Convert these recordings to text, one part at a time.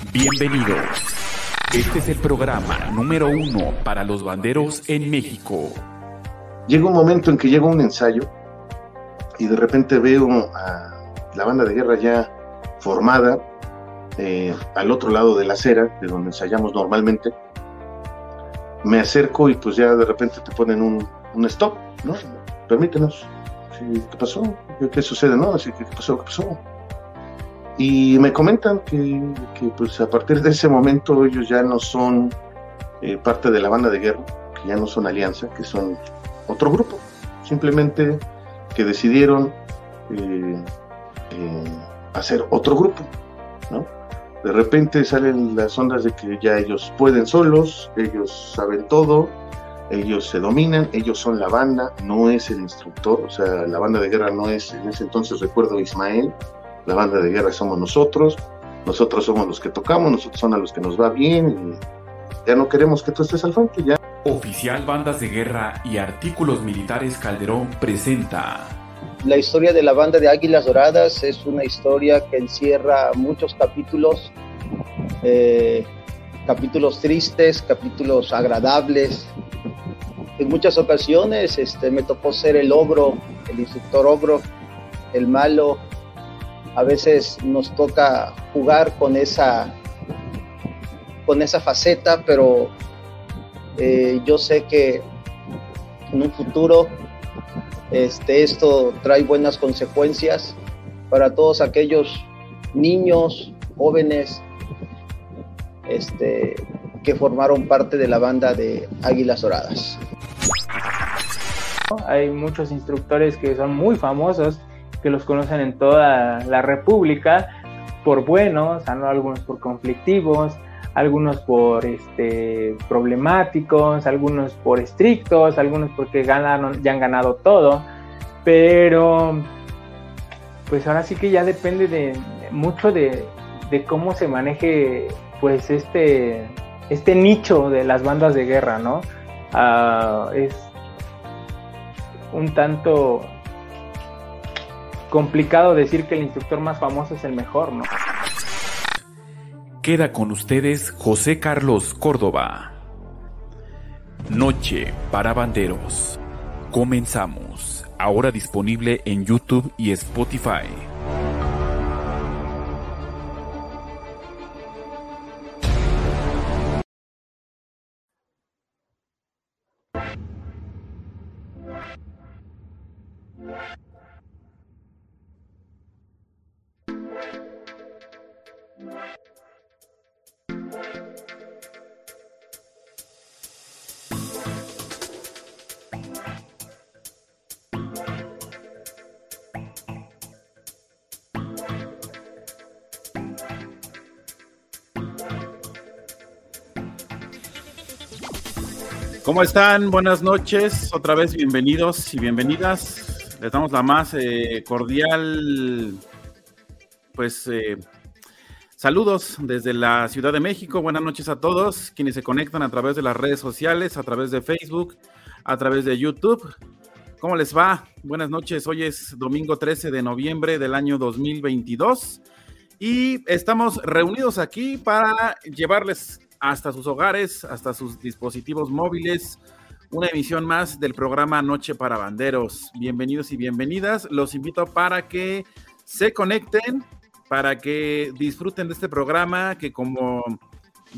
Bienvenidos. Este es el programa número uno para los banderos en México. Llega un momento en que llega un ensayo y de repente veo a la banda de guerra ya formada eh, al otro lado de la acera, de donde ensayamos normalmente. Me acerco y pues ya de repente te ponen un, un stop, ¿no? Permítenos. ¿Qué pasó? ¿Qué, sucede? ¿No? ¿qué pasó? ¿Qué pasó? Y me comentan que, pues a partir de ese momento ellos ya no son eh, parte de la banda de guerra, que ya no son alianza, que son otro grupo. Simplemente que decidieron eh, eh, hacer otro grupo, ¿no? De repente salen las ondas de que ya ellos pueden solos, ellos saben todo, ellos se dominan, ellos son la banda, no es el instructor, o sea, la banda de guerra no es, en ese entonces recuerdo Ismael, la banda de guerra somos nosotros, nosotros somos los que tocamos, nosotros son a los que nos va bien, y ya no queremos que tú estés al frente, ya. Oficial Bandas de Guerra y Artículos Militares Calderón presenta. La historia de la banda de Águilas Doradas es una historia que encierra muchos capítulos, eh, capítulos tristes, capítulos agradables, en muchas ocasiones este, me tocó ser el ogro, el instructor ogro, el malo. A veces nos toca jugar con esa, con esa faceta, pero eh, yo sé que en un futuro este, esto trae buenas consecuencias para todos aquellos niños, jóvenes, este, que formaron parte de la banda de Águilas Doradas. Hay muchos instructores que son muy famosos, que los conocen en toda la República por buenos, algunos por conflictivos, algunos por este, problemáticos, algunos por estrictos, algunos porque ganaron, ya han ganado todo, pero pues ahora sí que ya depende de mucho de, cómo se maneje pues este, este nicho de las bandas de guerra, ¿no? Ah, es un tanto complicado decir que el instructor más famoso es el mejor, ¿no? Queda con ustedes José Carlos Córdoba. Noche para Banderos. Comenzamos. Ahora disponible en YouTube y Spotify. ¿Cómo están? Buenas noches. Otra vez bienvenidos y bienvenidas. Les damos la más eh, cordial, pues, eh, saludos desde la Ciudad de México. Buenas noches a todos quienes se conectan a través de las redes sociales, a través de Facebook, a través de YouTube. ¿Cómo les va? Buenas noches. Hoy es domingo 13 de noviembre del año 2022 y estamos reunidos aquí para llevarles hasta sus hogares, hasta sus dispositivos móviles. Una emisión más del programa Noche para Banderos. Bienvenidos y bienvenidas. Los invito para que se conecten, para que disfruten de este programa que como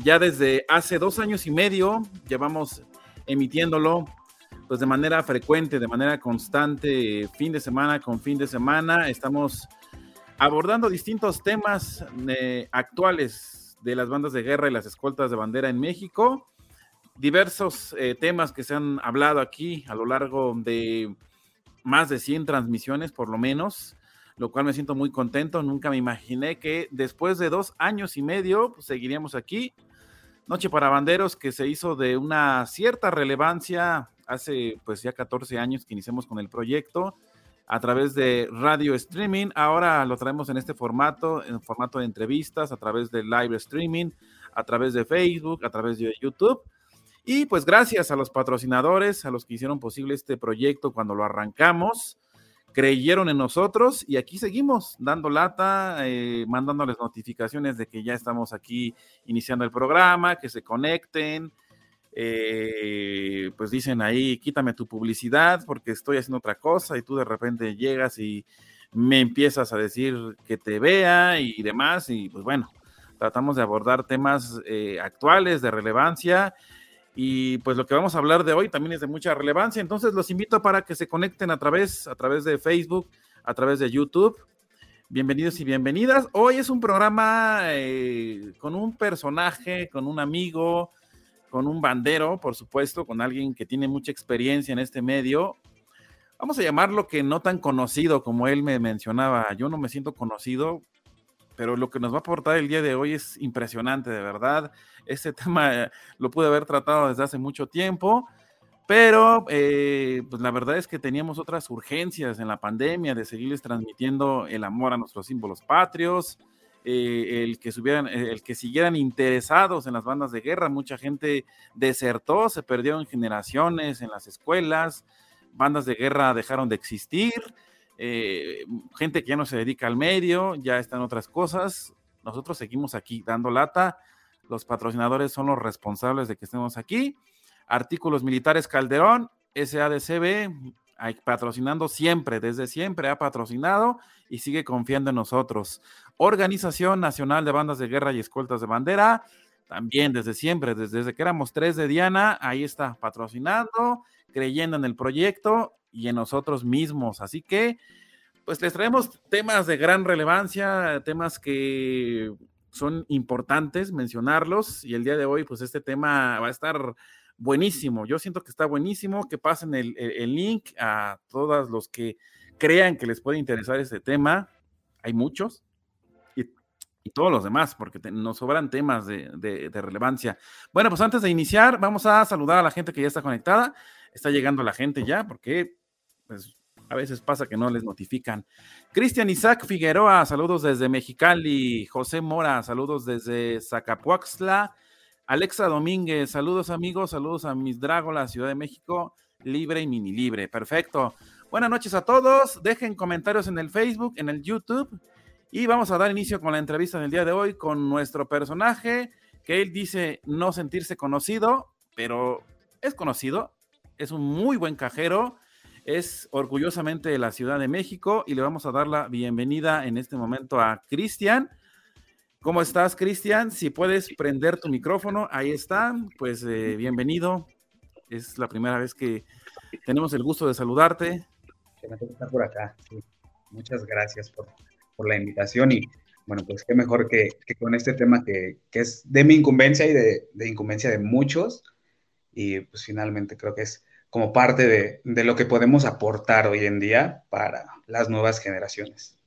ya desde hace dos años y medio llevamos emitiéndolo pues de manera frecuente, de manera constante, fin de semana con fin de semana. Estamos abordando distintos temas eh, actuales de las bandas de guerra y las escoltas de bandera en México. Diversos eh, temas que se han hablado aquí a lo largo de más de 100 transmisiones, por lo menos, lo cual me siento muy contento. Nunca me imaginé que después de dos años y medio pues, seguiríamos aquí. Noche para Banderos, que se hizo de una cierta relevancia hace pues ya 14 años que iniciamos con el proyecto a través de radio streaming. Ahora lo traemos en este formato, en formato de entrevistas, a través de live streaming, a través de Facebook, a través de YouTube. Y pues gracias a los patrocinadores, a los que hicieron posible este proyecto cuando lo arrancamos, creyeron en nosotros y aquí seguimos dando lata, eh, mandándoles notificaciones de que ya estamos aquí iniciando el programa, que se conecten. Eh, pues dicen ahí, quítame tu publicidad porque estoy haciendo otra cosa y tú de repente llegas y me empiezas a decir que te vea y demás y pues bueno, tratamos de abordar temas eh, actuales de relevancia y pues lo que vamos a hablar de hoy también es de mucha relevancia. Entonces los invito para que se conecten a través, a través de Facebook, a través de YouTube. Bienvenidos y bienvenidas. Hoy es un programa eh, con un personaje, con un amigo, con un bandero, por supuesto, con alguien que tiene mucha experiencia en este medio. Vamos a llamarlo que no tan conocido como él me mencionaba. Yo no me siento conocido, pero lo que nos va a aportar el día de hoy es impresionante, de verdad. Este tema lo pude haber tratado desde hace mucho tiempo, pero eh, pues la verdad es que teníamos otras urgencias en la pandemia de seguirles transmitiendo el amor a nuestros símbolos patrios, eh, el, que el que siguieran interesados en las bandas de guerra. Mucha gente desertó, se perdieron generaciones en las escuelas, bandas de guerra dejaron de existir. Eh, gente que ya no se dedica al medio, ya están otras cosas. Nosotros seguimos aquí dando lata. Los patrocinadores son los responsables de que estemos aquí. Artículos Militares Calderón, SADCB, patrocinando siempre, desde siempre ha patrocinado y sigue confiando en nosotros. Organización Nacional de Bandas de Guerra y Escoltas de Bandera, también desde siempre, desde, que éramos tres de Diana, ahí está patrocinando, creyendo en el proyecto y en nosotros mismos. Así que, pues les traemos temas de gran relevancia, temas que son importantes mencionarlos y el día de hoy, pues este tema va a estar buenísimo. Yo siento que está buenísimo, que pasen el, link a todos los que crean que les puede interesar este tema. Hay muchos. Y, todos los demás, porque nos sobran temas de, relevancia. Bueno, pues antes de iniciar, vamos a saludar a la gente que ya está conectada. Está llegando la gente ya, porque pues a veces pasa que no les notifican. Cristian Isaac Figueroa, saludos desde Mexicali. José Mora, saludos desde Zacapuaxla. Alexa Domínguez, saludos amigos, saludos a mis la Ciudad de México, libre y mini libre. Perfecto. Buenas noches a todos. Dejen comentarios en el Facebook, en el YouTube. Y vamos a dar inicio con la entrevista del día de hoy con nuestro personaje, que él dice no sentirse conocido, pero es conocido, es un muy buen cajero es orgullosamente de la Ciudad de México y le vamos a dar la bienvenida en este momento a Cristian. ¿Cómo estás, Cristian? Si puedes prender tu micrófono, ahí está. Pues eh, bienvenido. Es la primera vez que tenemos el gusto de saludarte. Por acá. Muchas gracias por, la invitación y bueno, pues qué mejor que, con este tema que, es de mi incumbencia y de, de incumbencia de muchos. Y pues finalmente creo que es como parte de, lo que podemos aportar hoy en día para las nuevas generaciones.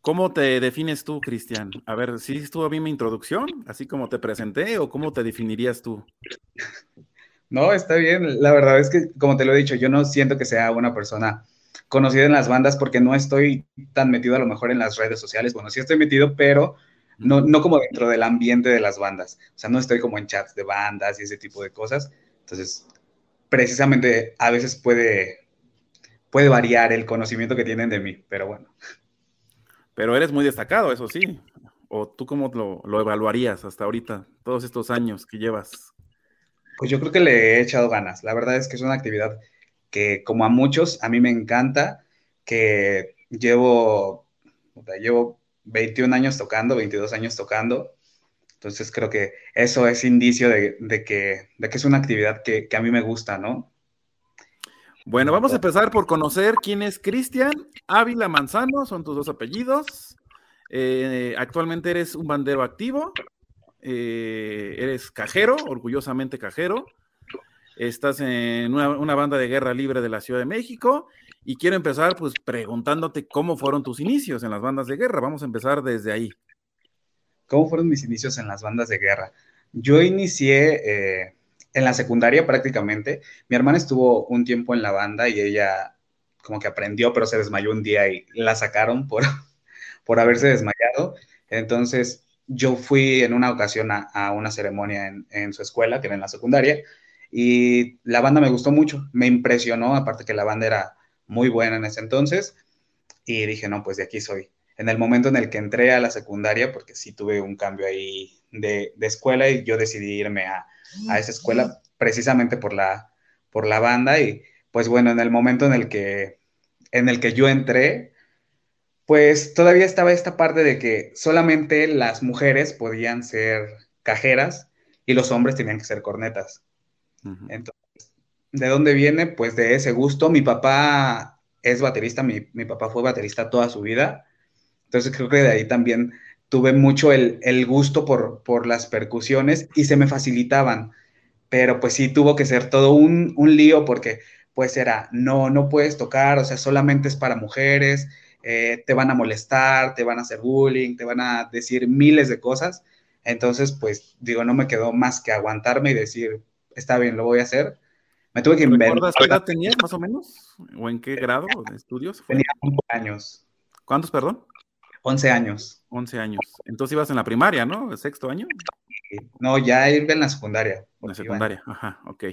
¿Cómo te defines tú, Cristian? A ver, ¿sí estuvo bien mi introducción, así como te presenté, o cómo te definirías tú? No, está bien. La verdad es que, como te lo he dicho, yo no siento que sea una persona conocida en las bandas porque no estoy tan metido a lo mejor en las redes sociales. Bueno, sí estoy metido, pero no, no como dentro del ambiente de las bandas. O sea, no estoy como en chats de bandas y ese tipo de cosas. Entonces, precisamente a veces puede, puede variar el conocimiento que tienen de mí, pero bueno. Pero eres muy destacado, eso sí. ¿O tú cómo lo, evaluarías hasta ahorita, todos estos años que llevas? Pues yo creo que le he echado ganas. La verdad es que es una actividad que, como a muchos, a mí me encanta, que llevo, llevo 21 años tocando, 22 años tocando, entonces creo que eso es indicio de, que, de que, es una actividad que, a mí me gusta, ¿no? Bueno, vamos a empezar por conocer quién es Cristian Ávila Manzano, son tus dos apellidos. Eh, actualmente eres un bandero activo, eh, eres cajero, orgullosamente cajero. Estás en una, banda de guerra libre de la Ciudad de México y quiero empezar pues preguntándote cómo fueron tus inicios en las bandas de guerra. Vamos a empezar desde ahí. ¿Cómo fueron mis inicios en las bandas de guerra? Yo inicié eh, en la secundaria prácticamente. Mi hermana estuvo un tiempo en la banda y ella como que aprendió, pero se desmayó un día y la sacaron por, por haberse desmayado. Entonces yo fui en una ocasión a, una ceremonia en, en, su escuela, que era en la secundaria, y la banda me gustó mucho, me impresionó, aparte que la banda era muy buena en ese entonces. y dije, no, pues de aquí soy. En el momento en el que entré a la secundaria, porque sí tuve un cambio ahí de, escuela y yo decidí irme a, esa escuela precisamente por la, por la banda y pues bueno, en el momento en el que, en el que yo entré, pues todavía estaba esta parte de que solamente las mujeres podían ser cajeras y los hombres tenían que ser cornetas. Entonces, ¿de dónde viene? Pues de ese gusto. Mi papá es baterista, mi, papá fue baterista toda su vida. Entonces creo que de ahí también tuve mucho el, gusto por, por, las percusiones y se me facilitaban. Pero pues sí tuvo que ser todo un, un lío porque pues era, no, no puedes tocar, o sea, solamente es para mujeres, eh, te van a molestar, te van a hacer bullying, te van a decir miles de cosas. Entonces, pues digo, no me quedó más que aguantarme y decir, está bien, lo voy a hacer. Me tuve que inventar. ¿Recuerdas qué edad tenías más o menos? ¿O en qué grado de estudios? Tenía 11 años. ¿Cuántos, perdón? 11 años. 11 años. Entonces ibas en la primaria, ¿no? ¿El sexto año? No, ya iba en la secundaria. En la secundaria, ajá, ok.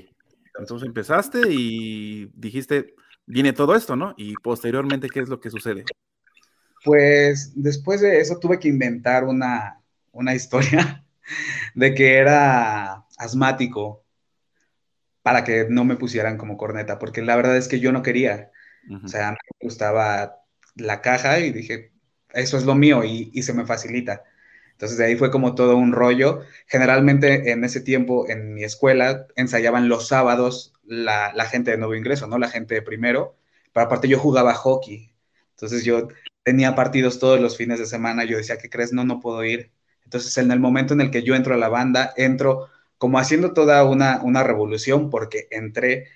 Entonces empezaste y dijiste, viene todo esto, ¿no? Y posteriormente, ¿qué es lo que sucede? Pues después de eso tuve que inventar una, historia de que era asmático para que no me pusieran como corneta, porque la verdad es que yo no quería. O sea, me gustaba la caja y dije, eso es lo mío y, y se me facilita. Entonces de ahí fue como todo un rollo. Generalmente en ese tiempo en mi escuela ensayaban los sábados la, gente de nuevo ingreso, ¿no? La gente de primero. Pero aparte yo jugaba hockey. Entonces yo tenía partidos todos los fines de semana. Yo decía, ¿qué crees? No, no puedo ir. Entonces en el momento en el que yo entro a la banda, entro como haciendo toda una, una revolución porque entré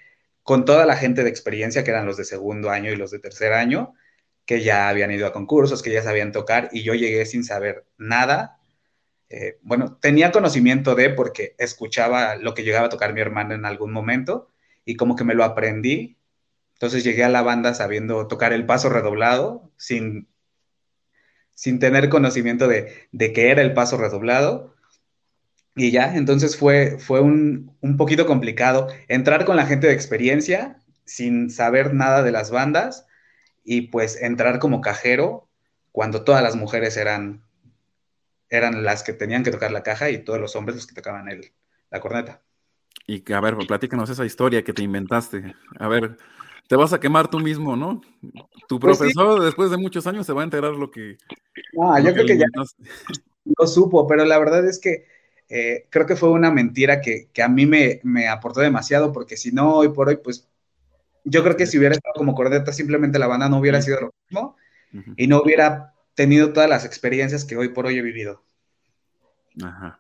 con toda la gente de experiencia, que eran los de segundo año y los de tercer año, que ya habían ido a concursos, que ya sabían tocar, y yo llegué sin saber nada. Eh, bueno, tenía conocimiento de porque escuchaba lo que llegaba a tocar mi hermano en algún momento, y como que me lo aprendí. Entonces llegué a la banda sabiendo tocar el paso redoblado, sin, sin tener conocimiento de, de qué era el paso redoblado. Y ya, entonces fue, fue un, un poquito complicado entrar con la gente de experiencia sin saber nada de las bandas y pues entrar como cajero cuando todas las mujeres eran, eran las que tenían que tocar la caja y todos los hombres los que tocaban el, la corneta. Y a ver, platícanos esa historia que te inventaste. A ver, te vas a quemar tú mismo, ¿no? Tu pues profesor después de muchos años se va a enterar lo que... No, yo creo que ya lo supo, pero la verdad es que eh, creo que fue una mentira que, que a mí me, me, aportó demasiado, porque si no, hoy por hoy, pues yo creo que si hubiera estado como cordeta, simplemente la banda no hubiera sido lo mismo y no hubiera tenido todas las experiencias que hoy por hoy he vivido. Ajá.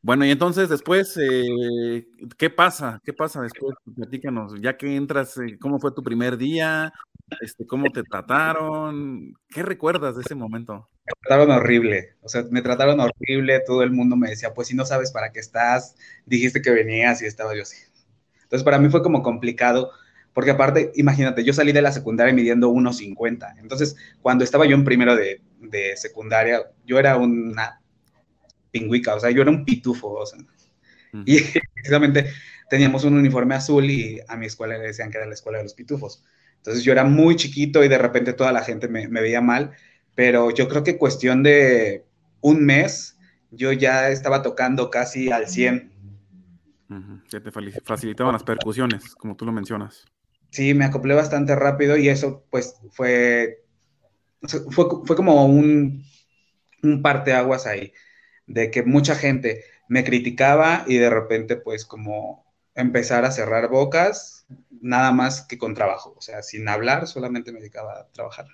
Bueno, y entonces después, eh, ¿qué pasa? ¿Qué pasa después? Platícanos, ya que entras, eh, ¿cómo fue tu primer día? Este, ¿Cómo te trataron? ¿Qué recuerdas de ese momento? Me trataron horrible, o sea, me trataron horrible, todo el mundo me decía, pues si no sabes para qué estás, dijiste que venías y estaba yo así. Entonces para mí fue como complicado porque aparte, imagínate, yo salí de la secundaria midiendo 1,50. Entonces, cuando estaba yo en primero de, secundaria, yo era una pingüica, o sea, yo era un pitufo. O sea, Y precisamente teníamos un uniforme azul y a mi escuela le decían que era la escuela de los pitufos. Entonces yo era muy chiquito y de repente toda la gente me, veía mal, pero yo creo que cuestión de un mes yo ya estaba tocando casi al 100. Que te facilitaban las percusiones, como tú lo mencionas. Sí, me acoplé bastante rápido y eso pues fue, fue, fue como un, un parteaguas ahí, de que mucha gente me criticaba y de repente pues como empezar a cerrar bocas, nada más que con trabajo, o sea, sin hablar, solamente me dedicaba a trabajar.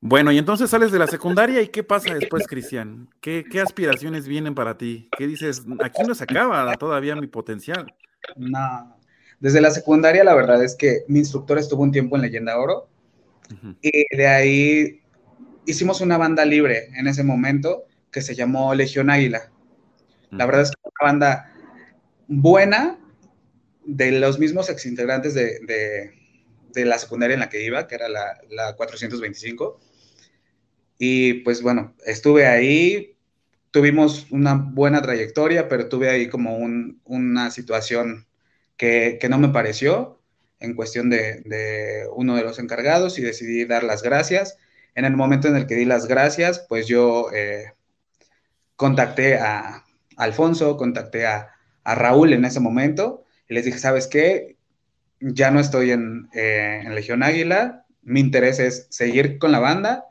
Bueno, y entonces sales de la secundaria y ¿qué pasa después, Cristian? ¿Qué, ¿Qué, aspiraciones vienen para ti? ¿Qué dices? Aquí no se acaba todavía mi potencial. No, desde la secundaria, la verdad es que mi instructor estuvo un tiempo en Leyenda Oro y de ahí hicimos una banda libre en ese momento que se llamó Legión Águila. La verdad es que una banda buena de los mismos exintegrantes de, de, la secundaria en la que iba, que era la, la 425. Y pues bueno, estuve ahí, tuvimos una buena trayectoria, pero tuve ahí como un, una situación que, no me pareció en cuestión de, uno de los encargados y decidí dar las gracias. En el momento en el que di las gracias, pues yo eh, contacté a Alfonso, contacté a, Raúl en ese momento y les dije, ¿sabes qué? Ya no estoy en, eh, en Legión Águila, mi interés es seguir con la banda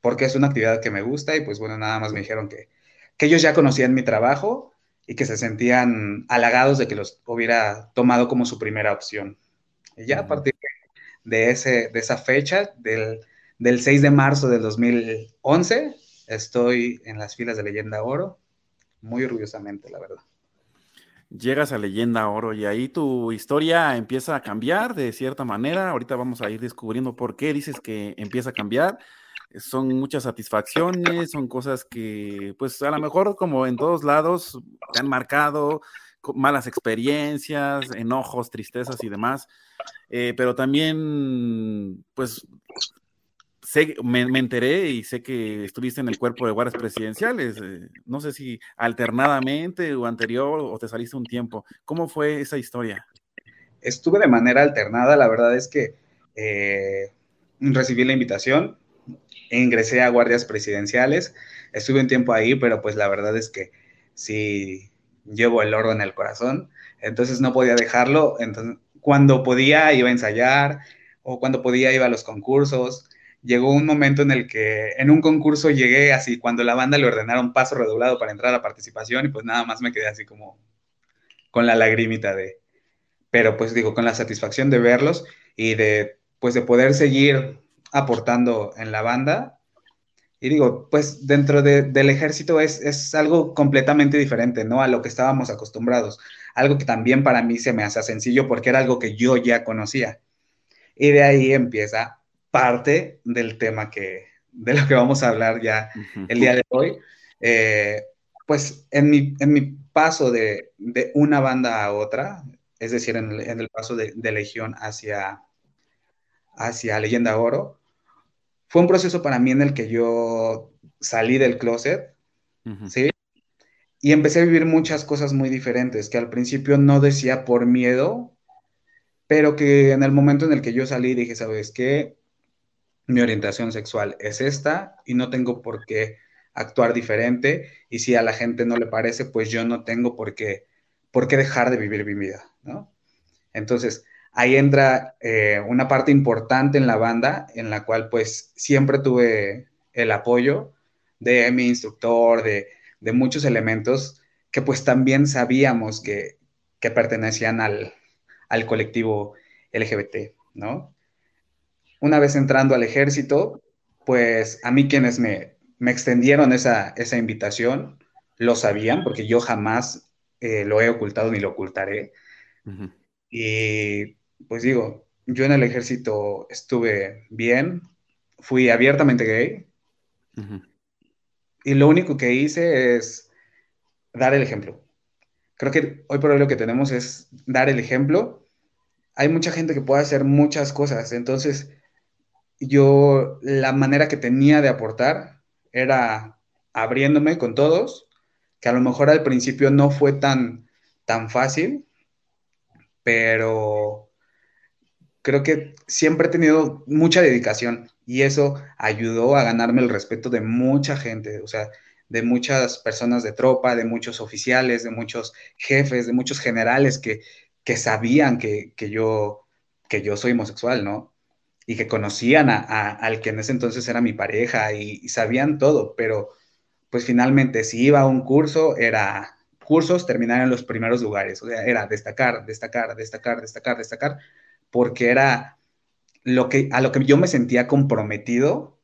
porque es una actividad que me gusta y pues bueno, nada más me dijeron que, que ellos ya conocían mi trabajo y que se sentían halagados de que los hubiera tomado como su primera opción. Y ya a partir de, ese, de esa fecha, del, 6 de marzo del 2011, estoy en las filas de Leyenda Oro, muy orgullosamente, la verdad. Llegas a Leyenda Oro y ahí tu historia empieza a cambiar de cierta manera. Ahorita vamos a ir descubriendo por qué dices que empieza a cambiar. Son muchas satisfacciones, son cosas que, pues a lo mejor como en todos lados, te han marcado, malas experiencias, enojos, tristezas y demás. Eh, pero también, pues, sé, me, enteré y sé que estuviste en el cuerpo de guardias presidenciales. Eh, no sé si alternadamente o anterior o te saliste un tiempo. ¿Cómo fue esa historia? Estuve de manera alternada. La verdad es que eh, recibí la invitación, ingresé a guardias presidenciales. Estuve un tiempo ahí, pero pues la verdad es que sí llevo el oro en el corazón. Entonces no podía dejarlo. Entonces cuando podía iba a ensayar o cuando podía iba a los concursos. Llegó un momento en el que en un concurso llegué así, cuando la banda le ordenaron paso redoblado para entrar a participación y pues nada más me quedé así como con la lagrimita de, pero pues digo, con la satisfacción de verlos y de pues de poder seguir aportando en la banda. Y digo, pues dentro del ejército es, es algo completamente diferente, ¿no? A lo que estábamos acostumbrados algo que también para mí se me hace sencillo porque era algo que yo ya conocía. Y de ahí empieza parte del tema que, de lo que vamos a hablar ya el día de hoy. Eh, pues en mi, en mi paso de, de, una banda a otra, es decir, en el, en el paso de, de, Legión hacia, hacia Leyenda Oro, fue un proceso para mí en el que yo salí del closet, ¿sí? y empecé a vivir muchas cosas muy diferentes que al principio no decía por miedo, pero que en el momento en el que yo salí dije, ¿sabes qué? Mi orientación sexual es esta y no tengo por qué actuar diferente y si a la gente no le parece, pues yo no tengo por qué, por qué dejar de vivir mi vida, ¿no? Entonces, ahí entra eh, una parte importante en la banda en la cual pues siempre tuve el apoyo de mi instructor, de, de muchos elementos que pues también sabíamos que, pertenecían al, colectivo LGBT, ¿no? Una vez entrando al ejército, pues a mí quienes me, extendieron esa, invitación lo sabían, porque yo jamás eh, lo he ocultado ni lo ocultaré. Y pues digo, yo en el ejército estuve bien, fui abiertamente gay, y lo único que hice es dar el ejemplo. Creo que hoy por hoy lo que tenemos es dar el ejemplo. Hay mucha gente que puede hacer muchas cosas, entonces yo la manera que tenía de aportar era abriéndome con todos, que a lo mejor al principio no fue tan, tan fácil, pero creo que siempre he tenido mucha dedicación y eso ayudó a ganarme el respeto de mucha gente, o sea, de muchas personas de tropa, de muchos oficiales, de muchos jefes, de muchos generales que, que sabían que, que, yo, que yo soy homosexual, ¿no? Y que conocían a, al que en ese entonces era mi pareja y, sabían todo, pero pues finalmente si iba a un curso era cursos terminar en los primeros lugares, o sea, era destacar, destacar, destacar, destacar, destacar, porque era lo que, a lo que yo me sentía comprometido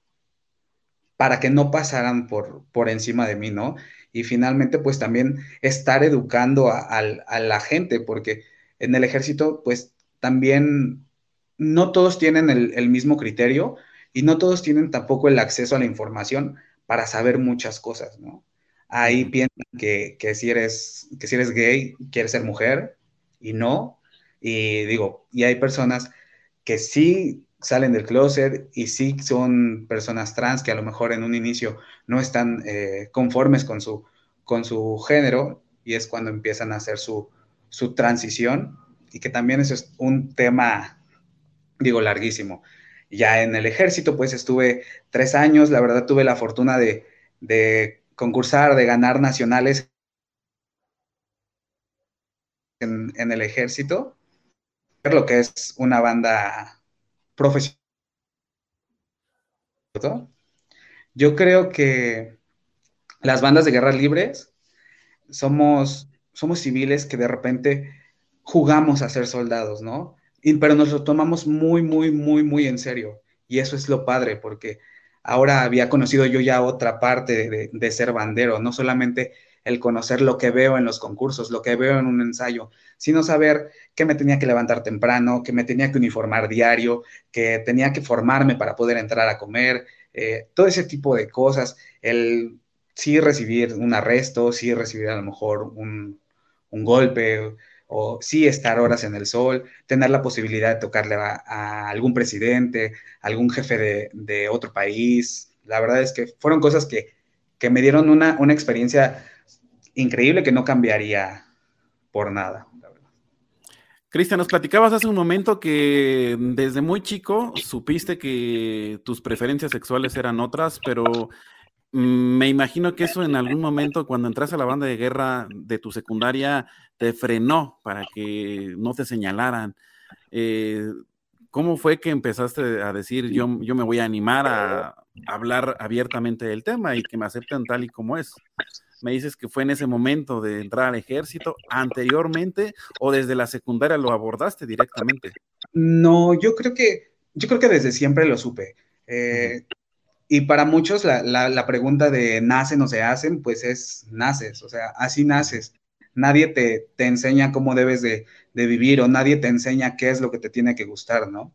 para que no pasaran por, por encima de mí, ¿no? Y finalmente, pues también estar educando a, la gente, porque en el ejército, pues también no todos tienen el, mismo criterio y no todos tienen tampoco el acceso a la información para saber muchas cosas, ¿no? Ahí piensan que, que, si eres, que si eres gay, quieres ser mujer y no. Y digo, y hay personas que sí salen del closet y sí son personas trans que a lo mejor en un inicio no están eh, conformes con su, con su género y es cuando empiezan a hacer su, su transición y que también eso es un tema digo, larguísimo. Ya en el ejército, pues estuve tres años, la verdad tuve la fortuna de, de concursar, de ganar nacionales en, en el ejército, lo que es una banda profesional. Yo creo que las bandas de guerra libres somos, somos civiles que de repente jugamos a ser soldados, ¿no? Pero nos lo tomamos muy, muy, muy, muy en serio. Y eso es lo padre, porque ahora había conocido yo ya otra parte de, ser bandero, no solamente el conocer lo que veo en los concursos, lo que veo en un ensayo, sino saber que me tenía que levantar temprano, que me tenía que uniformar diario, que tenía que formarme para poder entrar a comer, eh, todo ese tipo de cosas, el sí recibir un arresto, sí recibir a lo mejor un golpe, o sí estar horas en el sol, tener la posibilidad de tocarle a, algún presidente, algún jefe de, de, otro país. La verdad es que fueron cosas que, que me dieron una, una, experiencia increíble que no cambiaría por nada. Cristian, nos platicabas hace un momento que desde muy chico supiste que tus preferencias sexuales eran otras, pero me imagino que eso en algún momento, cuando entras a la banda de guerra de tu secundaria, te frenó para que no te señalaran. Eh, ¿Cómo fue que empezaste a decir, yo, yo me voy a animar a hablar abiertamente del tema y que me acepten tal y como es? Me dices que fue en ese momento de entrar al ejército, anteriormente o desde la secundaria lo abordaste directamente. No, yo creo que, yo creo que desde siempre lo supe. Eh, y para muchos la, la, pregunta de nacen o se hacen, pues es naces, o sea, así naces. Nadie te, te enseña cómo debes de, de, vivir o nadie te enseña qué es lo que te tiene que gustar, ¿no?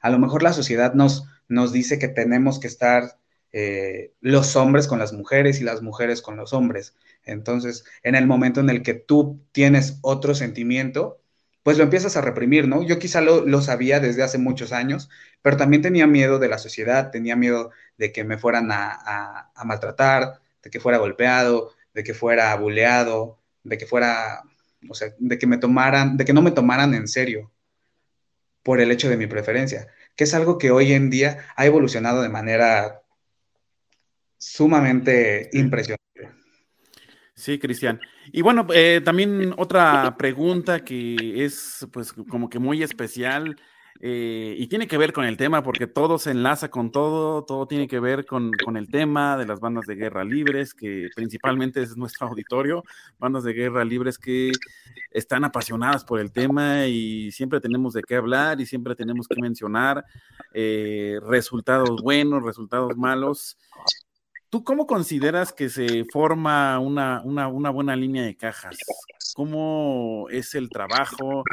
A lo mejor la sociedad nos, nos dice que tenemos que estar eh, los hombres con las mujeres y las mujeres con los hombres. Entonces, en el momento en el que tú tienes otro sentimiento, pues lo empiezas a reprimir, ¿no? Yo quizá lo, lo, sabía desde hace muchos años, pero también tenía miedo de la sociedad, tenía miedo de que me fueran a, a, maltratar, de que fuera golpeado, de que fuera buleado, de que fuera, o sea, de que me tomaran, de que no me tomaran en serio por el hecho de mi preferencia, que es algo que hoy en día ha evolucionado de manera sumamente impresionante. Sí, Cristian. Y bueno, eh, también otra pregunta que es pues como que muy especial eh, y tiene que ver con el tema porque todo se enlaza con todo, todo tiene que ver con, con, el tema de las bandas de guerra libres, que principalmente es nuestro auditorio, bandas de guerra libres que están apasionadas por el tema y siempre tenemos de qué hablar y siempre tenemos que mencionar eh, resultados buenos, resultados malos. ¿Tú cómo consideras que se forma una, buena línea de cajas? ¿Cómo es el trabajo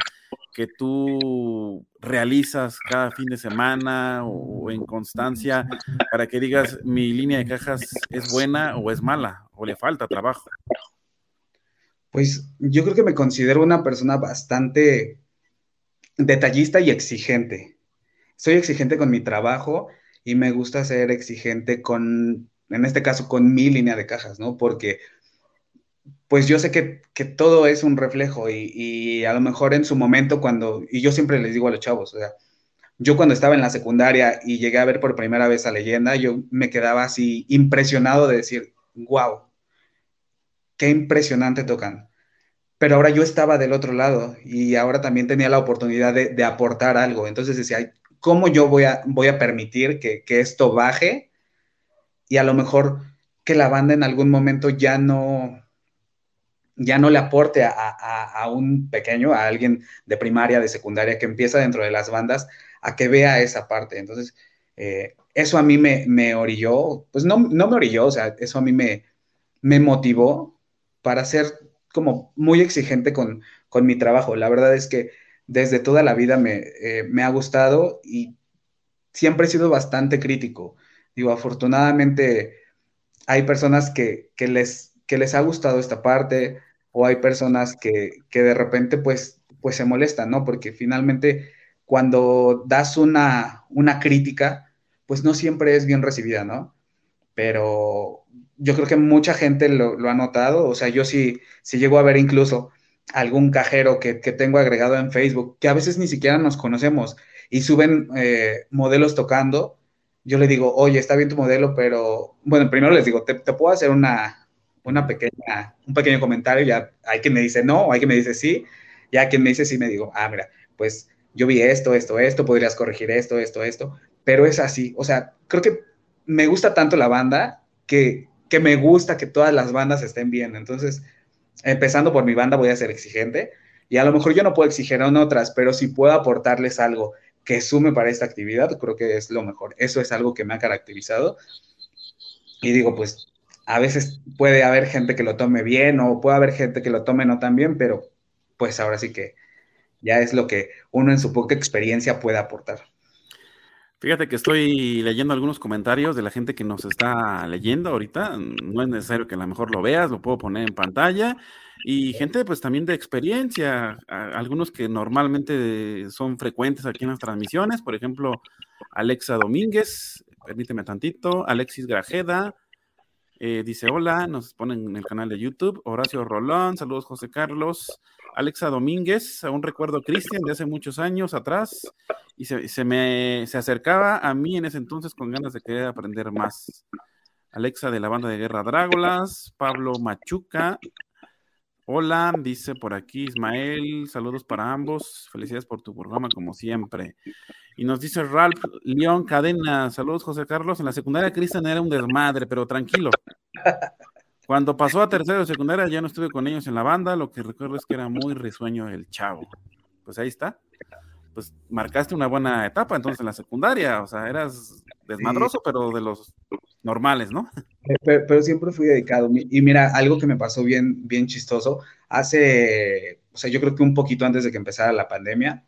que tú realizas cada fin de semana o, en constancia para que digas mi línea de cajas es buena o es mala o le falta trabajo? Pues yo creo que me considero una persona bastante detallista y exigente. Soy exigente con mi trabajo y me gusta ser exigente con en este caso con mi línea de cajas, ¿no? Porque pues yo sé que, todo es un reflejo y, a lo mejor en su momento cuando, y yo siempre les digo a los chavos, o sea, yo cuando estaba en la secundaria y llegué a ver por primera vez a Leyenda, yo me quedaba así impresionado de decir, wow, qué impresionante tocan. Pero ahora yo estaba del otro lado y ahora también tenía la oportunidad de, aportar algo. Entonces decía, ¿cómo yo voy a, voy a permitir que, que esto baje y a lo mejor que la banda en algún momento ya no, ya no le aporte a, un pequeño, a alguien de primaria, de secundaria, que empieza dentro de las bandas, a que vea esa parte. Entonces, eh, eso a mí me, orilló, pues no, no, me orilló, o sea, eso a mí me, me motivó para ser como muy exigente con, con, mi trabajo. La verdad es que desde toda la vida me, eh, me ha gustado y siempre he sido bastante crítico. Digo, afortunadamente hay personas que, les, que les ha gustado esta parte o hay personas que, de repente pues, pues se molestan, ¿no? Porque finalmente cuando das una, una crítica, pues no siempre es bien recibida, ¿no? Pero yo creo que mucha gente lo, ha notado, o sea, yo sí, sí llego a ver incluso algún cajero que, que, tengo agregado en Facebook, que a veces ni siquiera nos conocemos, y suben eh, modelos tocando, yo le digo, oye, está bien tu modelo, pero, bueno, primero les digo, te, puedo hacer una, una pequeña, un pequeño comentario, ya hay quien me dice no, hay quien me dice sí, ya quien me dice sí, me digo, ah, mira, pues yo vi esto, esto, esto, podrías corregir esto, esto, esto, pero es así, o sea, creo que me gusta tanto la banda que, que me gusta que todas las bandas estén bien, entonces, empezando por mi banda voy a ser exigente, y a lo mejor yo no puedo exigir a otras, pero si puedo aportarles algo que sume para esta actividad, creo que es lo mejor. Eso es algo que me ha caracterizado. Y digo, pues a veces puede haber gente que lo tome bien o puede haber gente que lo tome no tan bien, pero pues ahora sí que ya es lo que uno en su poca experiencia puede aportar. Fíjate que estoy leyendo algunos comentarios de la gente que nos está leyendo ahorita. No es necesario que a lo mejor lo veas, lo puedo poner en pantalla. Y gente pues también de experiencia, algunos que normalmente son frecuentes aquí en las transmisiones, por ejemplo, Alexa Domínguez, permíteme tantito, Alexis Grajeda, eh, dice hola, nos ponen en el canal de YouTube, Horacio Rolón, saludos José Carlos, Alexa Domínguez, aún recuerdo Cristian de hace muchos años atrás, y se, me se acercaba a mí en ese entonces con ganas de querer aprender más. Alexa de la banda de guerra Drágolas, Pablo Machuca, Hola, dice por aquí Ismael, saludos para ambos, felicidades por tu programa como siempre. Y nos dice Ralph León Cadena, saludos José Carlos, en la secundaria Cristian era un desmadre, pero tranquilo. Cuando pasó a tercero de secundaria ya no estuve con ellos en la banda, lo que recuerdo es que era muy risueño el chavo. Pues ahí está. Pues marcaste una buena etapa entonces en la secundaria, o sea, eras desmadroso, pero de los normales, ¿no? Pero, siempre fui dedicado. Y mira, algo que me pasó bien, bien chistoso, hace, o sea, yo creo que un poquito antes de que empezara la pandemia,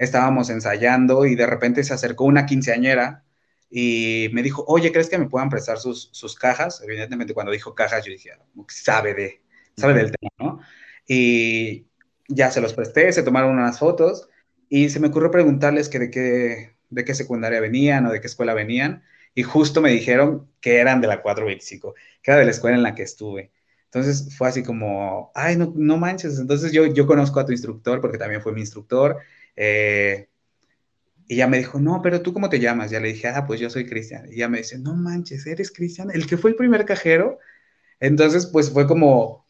estábamos ensayando y de repente se acercó una quinceañera y me dijo, oye, ¿crees que me puedan prestar sus, sus cajas? Evidentemente, cuando dijo cajas, yo dije, sabe, de, sabe del tema, ¿no? Y ya se los presté, se tomaron unas fotos y se me ocurrió preguntarles que de qué, de qué secundaria venían o de qué escuela venían. Y justo me dijeron que eran de la 425, que era de la escuela en la que estuve. Entonces fue así como, ay, no, no manches. Entonces yo, yo conozco a tu instructor porque también fue mi instructor. Eh, y ya me dijo, no, pero tú cómo te llamas? Ya le dije, ah, pues yo soy Cristian. Y ya me dice, no manches, ¿eres Cristian? El que fue el primer cajero. Entonces, pues fue como,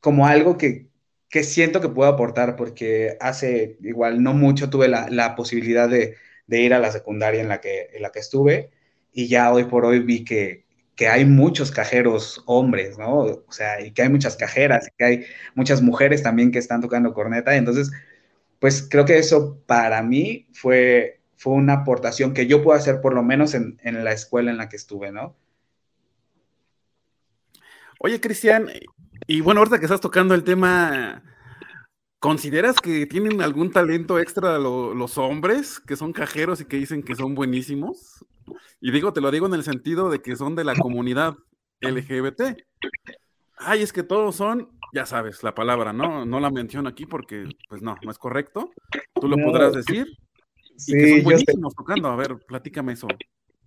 como algo que, que siento que puedo aportar porque hace igual no mucho tuve la, la posibilidad de, de, ir a la secundaria en la, que, en la que estuve y ya hoy por hoy vi que, que hay muchos cajeros hombres, ¿no? O sea, y que hay muchas cajeras, y que hay muchas mujeres también que están tocando corneta. Entonces, pues creo que eso para mí fue, fue una aportación que yo puedo hacer por lo menos en, la escuela en la que estuve, ¿no? Oye, Cristian, y bueno, ahorita que estás tocando el tema, ¿consideras que tienen algún talento extra los hombres que son cajeros y que dicen que son buenísimos? Y digo, te lo digo en el sentido de que son de la comunidad LGBT. Ay, es que todos son ya sabes la palabra, ¿no? No la menciono aquí porque, pues no, no es correcto. Tú lo podrás decir. Sí, y que son buenísimos tocando. A ver, platícame eso.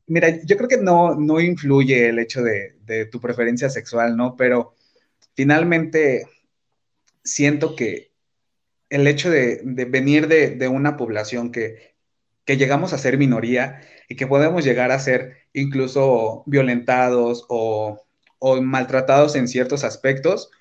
Mira, yo creo que no, no influye el hecho de, de tu preferencia sexual, ¿no? Pero finalmente siento que el hecho de, de venir de, de, una población que, que llegamos a ser minoría y que podemos llegar a ser incluso violentados o, o maltratados en ciertos aspectos,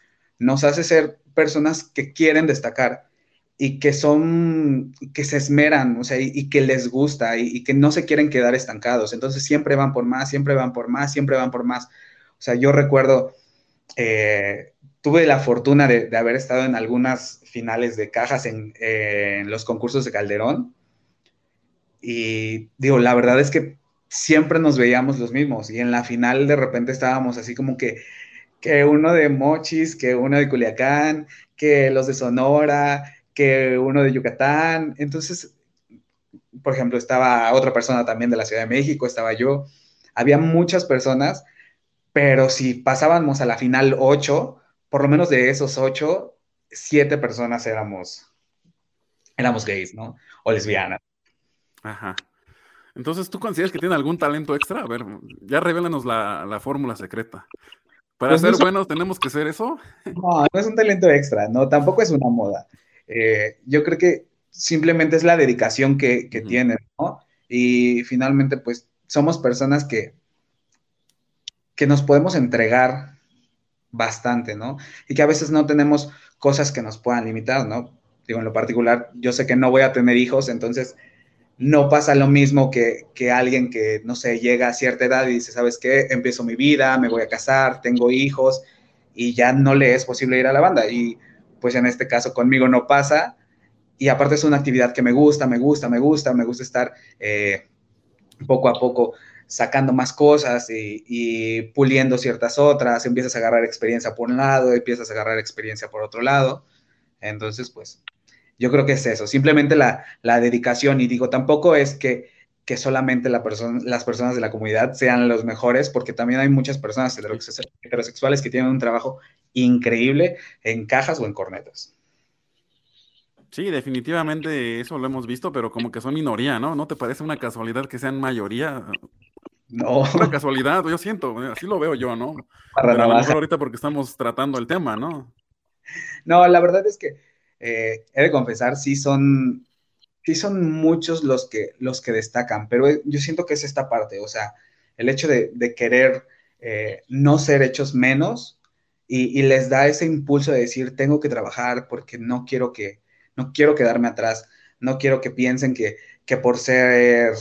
nos hace ser personas que quieren destacar y que son, que se esmeran, o sea, y, que les gusta y, que no se quieren quedar estancados. Entonces siempre van por más, siempre van por más, siempre van por más. O sea, yo recuerdo, eh, tuve la fortuna de, haber estado en algunas finales de cajas en, en los concursos de Calderón. Y digo, la verdad es que siempre nos veíamos los mismos y en la final de repente estábamos así como que que uno de Mochis, que uno de Culiacán, que los de Sonora, que uno de Yucatán. Entonces, por ejemplo, estaba otra persona también de la Ciudad de México, estaba yo. Había muchas personas, pero si pasábamos a la final ocho, por lo menos de esos ocho, siete personas éramos, éramos gays, ¿no? O lesbianas. Ajá. Entonces, ¿tú consideras que tiene algún talento extra? A ver, ya revélanos la, la fórmula secreta. Para pues ser buenos tenemos que ser eso. No, no es un talento extra, no, tampoco es una moda. Eh, yo creo que simplemente es la dedicación que, tienen, ¿no? Y finalmente, pues somos personas que, que nos podemos entregar bastante, ¿no? Y que a veces no tenemos cosas que nos puedan limitar, ¿no? Digo, en lo particular, yo sé que no voy a tener hijos, entonces no pasa lo mismo que, que, alguien que, no sé, llega a cierta edad y dice, ¿sabes qué? Empiezo mi vida, me voy a casar, tengo hijos y ya no le es posible ir a la banda. Y pues en este caso conmigo no pasa. Y aparte es una actividad que me gusta, me gusta, me gusta, me gusta estar eh, poco a poco sacando más cosas y, puliendo ciertas otras, empiezas a agarrar experiencia por un lado, empiezas a agarrar experiencia por otro lado. Entonces, pues, yo creo que es eso, simplemente la, dedicación. Y digo, tampoco es que, que solamente la persona, las personas de la comunidad sean los mejores, porque también hay muchas personas heterosexuales que tienen un trabajo increíble en cajas o en cornetas. Sí, definitivamente eso lo hemos visto, pero como que son minoría, ¿no? ¿No te parece una casualidad que sean mayoría? No. Una casualidad, yo siento, así lo veo yo, ¿no? Para pero ahorita porque estamos tratando el tema, ¿no? No, la verdad es que eh, he de confesar, sí son, sí son muchos los que, los que destacan, pero yo siento que es esta parte, o sea, el hecho de, querer eh, no ser hechos menos y, les da ese impulso de decir, tengo que trabajar porque no quiero que, no quiero quedarme atrás, no quiero que piensen que, que por ser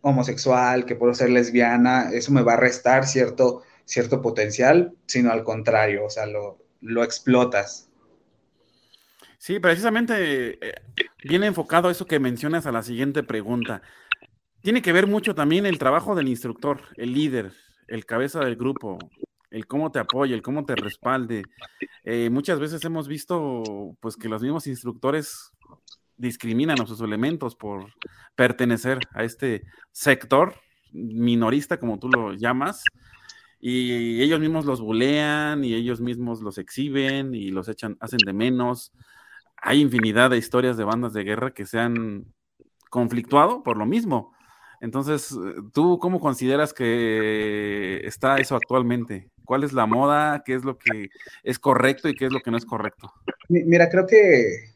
homosexual, que por ser lesbiana, eso me va a restar cierto, cierto potencial, sino al contrario, o sea, lo, lo explotas. Sí, precisamente eh, viene enfocado eso que mencionas a la siguiente pregunta. Tiene que ver mucho también el trabajo del instructor, el líder, el cabeza del grupo, el cómo te apoya, el cómo te respalde. Eh, muchas veces hemos visto pues que los mismos instructores discriminan a sus elementos por pertenecer a este sector minorista, como tú lo llamas, y ellos mismos los bulean y ellos mismos los exhiben y los echan, hacen de menos. Hay infinidad de historias de bandas de guerra que se han conflictuado por lo mismo. Entonces, ¿tú cómo consideras que está eso actualmente? ¿Cuál es la moda? ¿Qué es lo que es correcto y qué es lo que no es correcto? Mira, creo que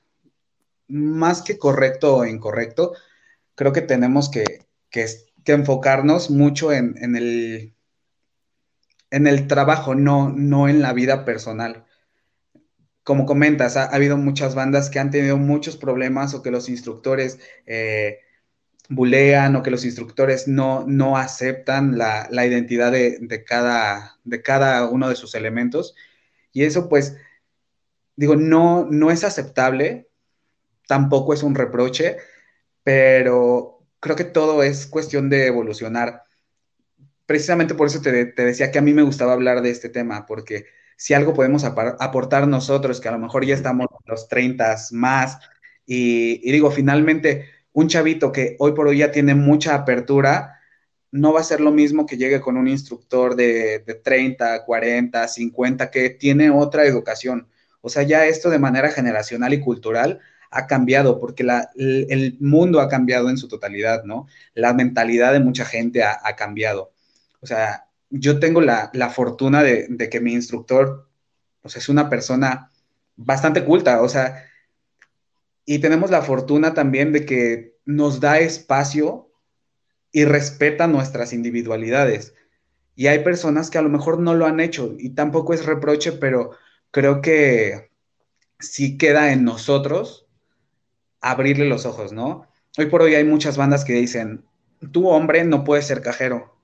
más que correcto o incorrecto, creo que tenemos que, enfocarnos mucho en, el, en el trabajo, no, no en la vida personal. Como comentas, ha, habido muchas bandas que han tenido muchos problemas o que los instructores eh, bulean o que los instructores no, no aceptan la, identidad de, cada, de cada uno de sus elementos. Y eso pues, digo, no, no es aceptable, tampoco es un reproche, pero creo que todo es cuestión de evolucionar. Precisamente por eso te, decía que a mí me gustaba hablar de este tema, porque si algo podemos aportar nosotros, que a lo mejor ya estamos los 30 más, y digo, finalmente un chavito que hoy por hoy ya tiene mucha apertura, no va a ser lo mismo que llegue con un instructor de, 30, 40, 50, que tiene otra educación. O sea, ya esto de manera generacional y cultural ha cambiado porque el, mundo ha cambiado en su totalidad, ¿no? La mentalidad de mucha gente ha, cambiado. O sea, yo tengo la, fortuna de, de, que mi instructor, pues es una persona bastante culta, o sea, y tenemos la fortuna también de que nos da espacio y respeta nuestras individualidades. Y hay personas que a lo mejor no lo han hecho y tampoco es reproche, pero creo que sí queda en nosotros abrirle los ojos, ¿no? Hoy por hoy hay muchas bandas que dicen, tú hombre no puedes ser cajero.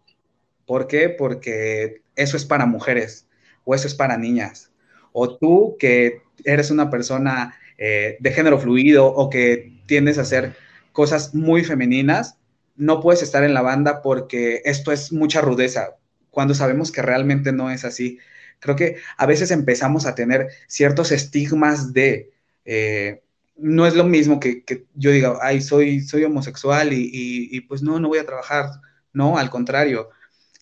¿Por qué? Porque eso es para mujeres o eso es para niñas. O tú que eres una persona eh, de género fluido o que tiendes a hacer cosas muy femeninas, no puedes estar en la banda porque esto es mucha rudeza, cuando sabemos que realmente no es así. Creo que a veces empezamos a tener ciertos estigmas de, eh, no es lo mismo que, yo diga, ay, soy, soy homosexual y, pues no, no voy a trabajar, no, al contrario.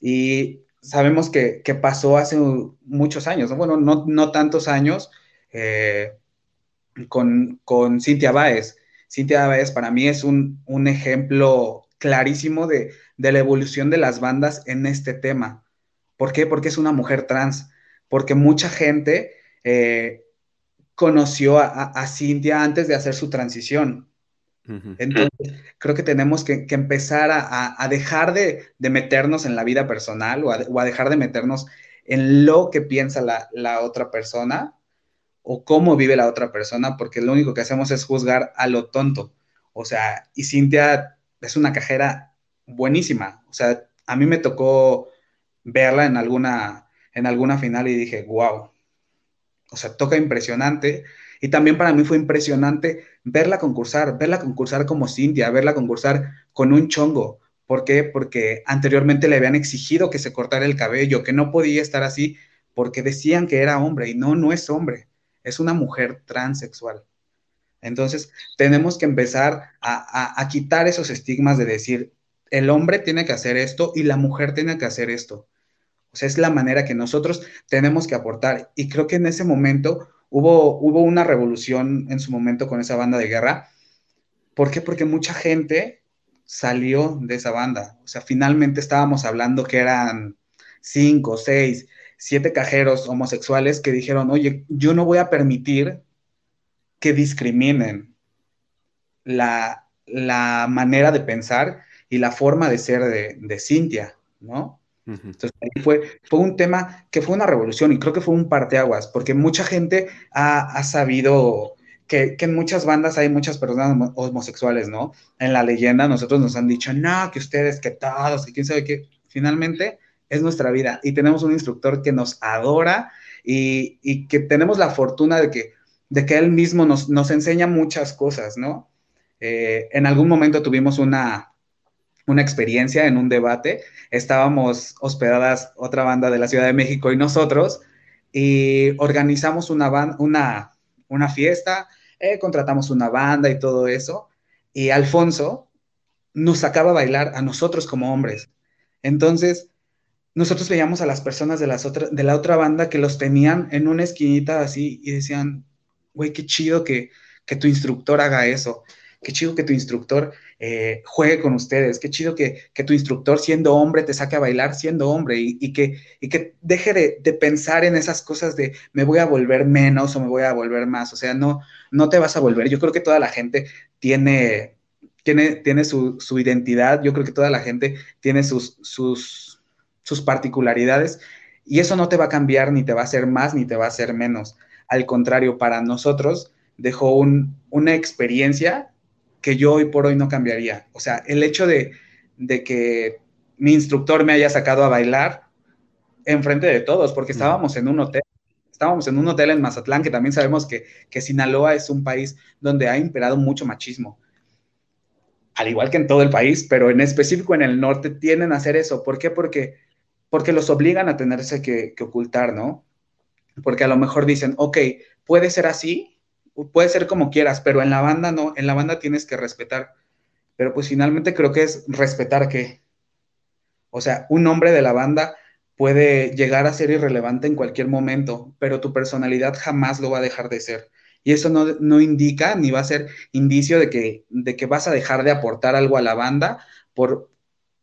Y sabemos que, pasó hace muchos años, bueno, no, no tantos años, eh, con, con Cintia Báez. Cintia Báez para mí es un, ejemplo clarísimo de, la evolución de las bandas en este tema. ¿Por qué? Porque es una mujer trans, porque mucha gente eh, conoció a, Cintia antes de hacer su transición. Entonces, creo que tenemos que, empezar a, dejar de, meternos en la vida personal o a, dejar de meternos en lo que piensa la, otra persona o cómo vive la otra persona, porque lo único que hacemos es juzgar a lo tonto. O sea, y Cintia es una cajera buenísima. O sea, a mí me tocó verla en alguna, en alguna final y dije, wow. O sea, toca impresionante. Y también para mí fue impresionante verla concursar, verla concursar como Cintia, verla concursar con un chongo. ¿Por qué? Porque anteriormente le habían exigido que se cortara el cabello, que no podía estar así, porque decían que era hombre y no, no es hombre, es una mujer transexual. Entonces, tenemos que empezar a, quitar esos estigmas de decir, el hombre tiene que hacer esto y la mujer tiene que hacer esto. O sea, es la manera que nosotros tenemos que aportar. Y creo que en ese momento hubo, hubo una revolución en su momento con esa banda de guerra. ¿Por qué? Porque mucha gente salió de esa banda. O sea, finalmente estábamos hablando que eran cinco, seis, siete cajeros homosexuales que dijeron, oye, yo no voy a permitir que discriminen la, manera de pensar y la forma de ser de, de Cintia, ¿no? Entonces, fue, fue un tema que fue una revolución y creo que fue un parteaguas, porque mucha gente ha, sabido que, en muchas bandas hay muchas personas homosexuales, ¿no? En la leyenda nosotros nos han dicho, no, que ustedes, que todos, que quién sabe qué. Finalmente es nuestra vida y tenemos un instructor que nos adora y, que tenemos la fortuna de que, de que él mismo nos, nos enseña muchas cosas, ¿no? Eh, en algún momento tuvimos una, una experiencia en un debate. Estábamos hospedadas otra banda de la Ciudad de México y nosotros, y organizamos una, una, una fiesta, eh, contratamos una banda y todo eso, y Alfonso nos sacaba a bailar a nosotros como hombres. Entonces, nosotros veíamos a las personas de, las de la otra banda que los tenían en una esquinita así y decían, güey, qué chido que, que tu instructor haga eso, qué chido que tu instructor eh, juegue con ustedes. Qué chido que, tu instructor siendo hombre te saque a bailar siendo hombre y, que, que deje de, pensar en esas cosas de me voy a volver menos o me voy a volver más. O sea, no, no te vas a volver. Yo creo que toda la gente tiene, tiene, tiene su, identidad. Yo creo que toda la gente tiene sus, sus, sus particularidades y eso no te va a cambiar ni te va a hacer más ni te va a hacer menos. Al contrario, para nosotros dejó una experiencia que yo hoy por hoy no cambiaría. O sea, el hecho de, que mi instructor me haya sacado a bailar enfrente de todos, porque estábamos en un hotel, estábamos en un hotel en Mazatlán, que también sabemos que, que Sinaloa es un país donde ha imperado mucho machismo. Al igual que en todo el país, pero en específico en el norte tienden a hacer eso. ¿Por qué? Porque, porque los obligan a tenerse que, que ocultar, ¿no? Porque a lo mejor dicen, ok, puede ser así, puede ser como quieras, pero en la banda no, en la banda tienes que respetar. Pero pues finalmente creo que es respetar que, o sea, un nombre de la banda puede llegar a ser irrelevante en cualquier momento, pero tu personalidad jamás lo va a dejar de ser. Y eso no, no indica ni va a ser indicio de que, de que vas a dejar de aportar algo a la banda por,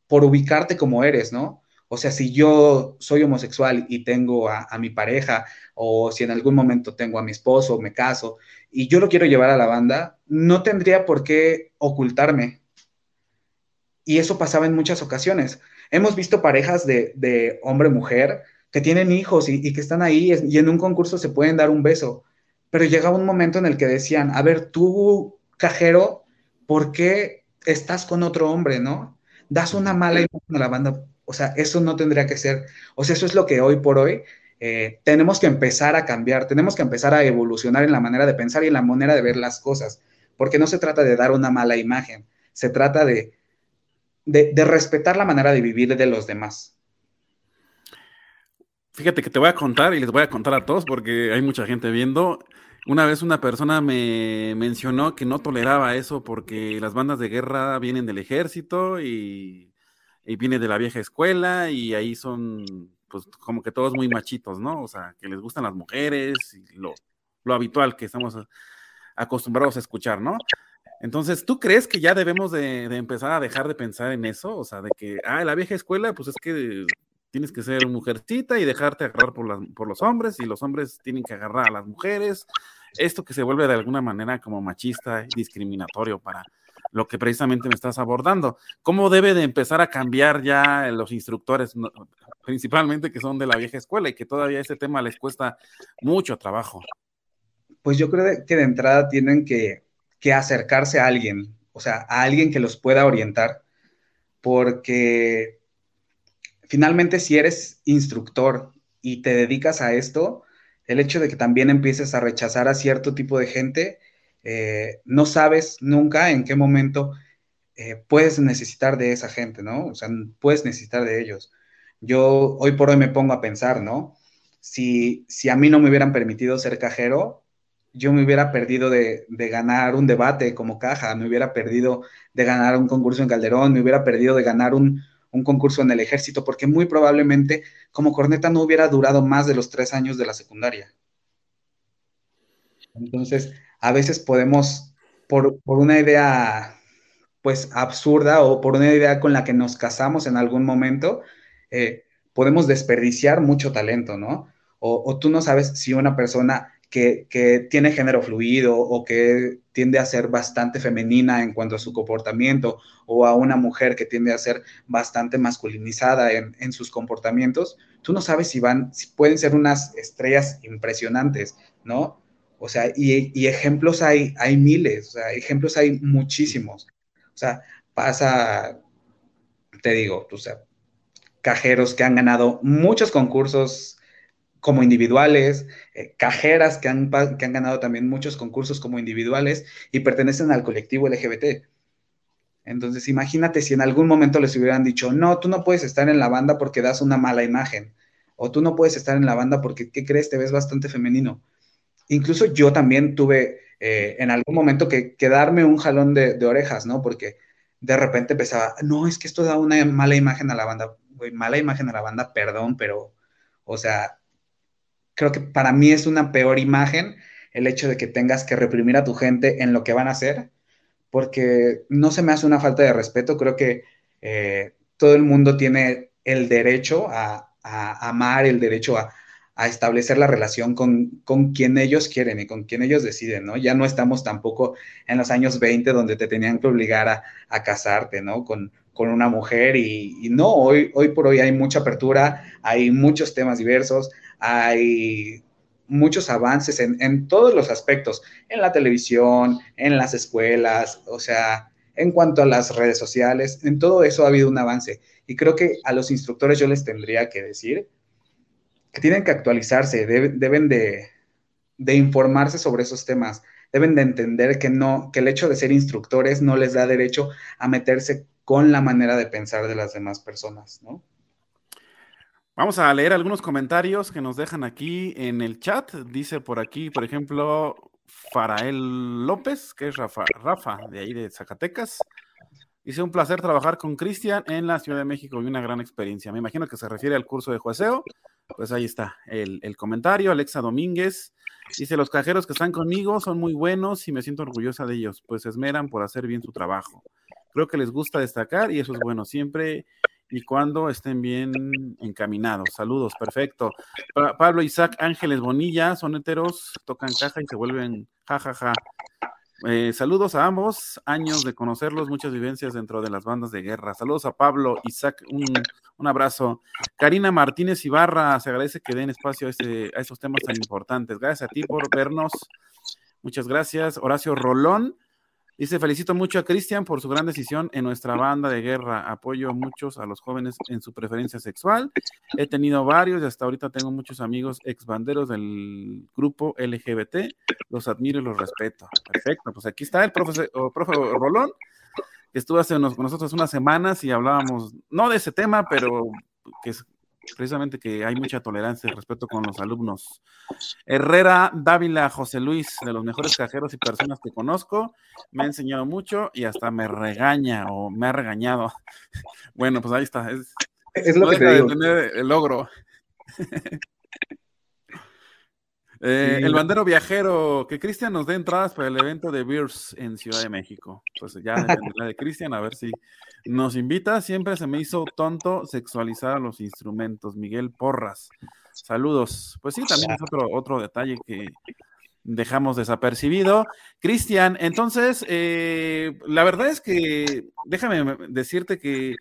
por ubicarte como eres, ¿no? O sea, si yo soy homosexual y tengo a, mi pareja, o si en algún momento tengo a mi esposo, me caso, y yo lo quiero llevar a la banda, no tendría por qué ocultarme. Y eso pasaba en muchas ocasiones. Hemos visto parejas de, hombre-mujer que tienen hijos y, que están ahí y en un concurso se pueden dar un beso. Pero llegaba un momento en el que decían, a ver, tú, cajero, ¿por qué estás con otro hombre, no? Das una mala imagen a la banda o sea, eso no tendría que ser, o sea, eso es lo que hoy por hoy eh, tenemos que empezar a cambiar, tenemos que empezar a evolucionar en la manera de pensar y en la manera de ver las cosas, porque no se trata de dar una mala imagen, se trata de, de, respetar la manera de vivir de los demás. Fíjate que te voy a contar y les voy a contar a todos porque hay mucha gente viendo. Una vez una persona me mencionó que no toleraba eso porque las bandas de guerra vienen del ejército y y viene de la vieja escuela y ahí son pues como que todos muy machitos, ¿no? O sea, que les gustan las mujeres lo, habitual que estamos acostumbrados a escuchar, ¿no? Entonces, ¿tú crees que ya debemos de, empezar a dejar de pensar en eso? O sea, de que, ah, la vieja escuela, pues es que tienes que ser mujercita y dejarte agarrar por, por los hombres y los hombres tienen que agarrar a las mujeres. Esto que se vuelve de alguna manera como machista y discriminatorio para, lo que precisamente me estás abordando. ¿Cómo debe de empezar a cambiar ya los instructores, principalmente que son de la vieja escuela y que todavía ese tema les cuesta mucho trabajo? Pues yo creo que de entrada tienen que, que acercarse a alguien, o sea, a alguien que los pueda orientar, porque finalmente si eres instructor y te dedicas a esto, el hecho de que también empieces a rechazar a cierto tipo de gente, eh, no sabes nunca en qué momento eh, puedes necesitar de esa gente, ¿no? O sea, puedes necesitar de ellos. Yo hoy por hoy me pongo a pensar, ¿no? Si, si a mí no me hubieran permitido ser cajero, yo me hubiera perdido de, de, ganar un debate como caja, me hubiera perdido de ganar un concurso en Calderón, me hubiera perdido de ganar un, un concurso en el ejército, porque muy probablemente como corneta no hubiera durado más de los tres años de la secundaria. Entonces, a veces podemos, por, una idea pues absurda o por una idea con la que nos casamos en algún momento, eh, podemos desperdiciar mucho talento, ¿no? O, o, tú no sabes si una persona que, tiene género fluido o que tiende a ser bastante femenina en cuanto a su comportamiento o a una mujer que tiende a ser bastante masculinizada en, sus comportamientos, tú no sabes si van, si pueden ser unas estrellas impresionantes, ¿no? O sea, y, ejemplos hay, hay miles, o sea, ejemplos hay muchísimos. O sea, pasa, te digo, o sea, cajeros que han ganado muchos concursos como individuales, eh, cajeras que han, que han ganado también muchos concursos como individuales y pertenecen al colectivo LGBT. Entonces, imagínate si en algún momento les hubieran dicho, no, tú no puedes estar en la banda porque das una mala imagen, o tú no puedes estar en la banda porque, ¿qué crees? Te ves bastante femenino. Incluso yo también tuve eh, en algún momento que, darme un jalón de, orejas, ¿no? Porque de repente empezaba, no, es que esto da una mala imagen a la banda, mala imagen a la banda, perdón, pero, o sea, creo que para mí es una peor imagen el hecho de que tengas que reprimir a tu gente en lo que van a hacer, porque no se me hace una falta de respeto, creo que eh, todo el mundo tiene el derecho a, amar, el derecho a, establecer la relación con, con, quien ellos quieren y con quien ellos deciden, ¿no? Ya no estamos tampoco en los años 20 donde te tenían que obligar a, casarte, ¿no? Con, con una mujer y, y, no, hoy, hoy por hoy hay mucha apertura, hay muchos temas diversos, hay muchos avances en, todos los aspectos, en la televisión, en las escuelas, o sea, en cuanto a las redes sociales, en todo eso ha habido un avance. Y creo que a los instructores yo les tendría que decir que tienen que actualizarse, deben de, de informarse sobre esos temas, deben de entender que no, que el hecho de ser instructores no les da derecho a meterse con la manera de pensar de las demás personas, ¿no? Vamos a leer algunos comentarios que nos dejan aquí en el chat. Dice por aquí, por ejemplo, Farael López, que es Rafa, Rafa de ahí de Zacatecas. Dice un placer trabajar con Cristian en la Ciudad de México y una gran experiencia. Me imagino que se refiere al curso de jueceo. Pues ahí está el, comentario. Alexa Domínguez dice: Los cajeros que están conmigo son muy buenos y me siento orgullosa de ellos, pues se esmeran por hacer bien su trabajo. Creo que les gusta destacar y eso es bueno. Siempre y cuando estén bien encaminados. Saludos, perfecto. Pablo Isaac Ángeles Bonilla son heteros, tocan caja y se vuelven jajaja. Eh, saludos a ambos, años de conocerlos, muchas vivencias dentro de las bandas de guerra. Saludos a Pablo, Isaac, un, un abrazo. Karina Martínez Ibarra, se agradece que den espacio a, este, a estos temas tan importantes. Gracias a ti por vernos. Muchas gracias. Horacio Rolón, Dice, felicito mucho a Cristian por su gran decisión en nuestra banda de guerra. Apoyo muchos a los jóvenes en su preferencia sexual. He tenido varios y hasta ahorita tengo muchos amigos ex banderos del grupo LGBT. Los admiro y los respeto. Perfecto, pues aquí está el profe, Rolón, que estuvo hace con nosotros unas semanas y hablábamos, no de ese tema, pero que es precisamente que hay mucha tolerancia y respeto con los alumnos. Herrera Dávila José Luis, de los mejores cajeros y personas que conozco, me ha enseñado mucho y hasta me regaña o me ha regañado. Bueno, pues ahí está. Es, lo que te digo. tener el logro. Eh, el bandero viajero, que Cristian nos dé entradas para el evento de Beers en Ciudad de México. Pues ya dependerá de Cristian, a ver si nos invita. Siempre se me hizo tonto sexualizar a los instrumentos. Miguel Porras. Saludos. Pues sí, también es otro, otro detalle que dejamos desapercibido. Cristian, entonces, eh, la verdad es que déjame decirte que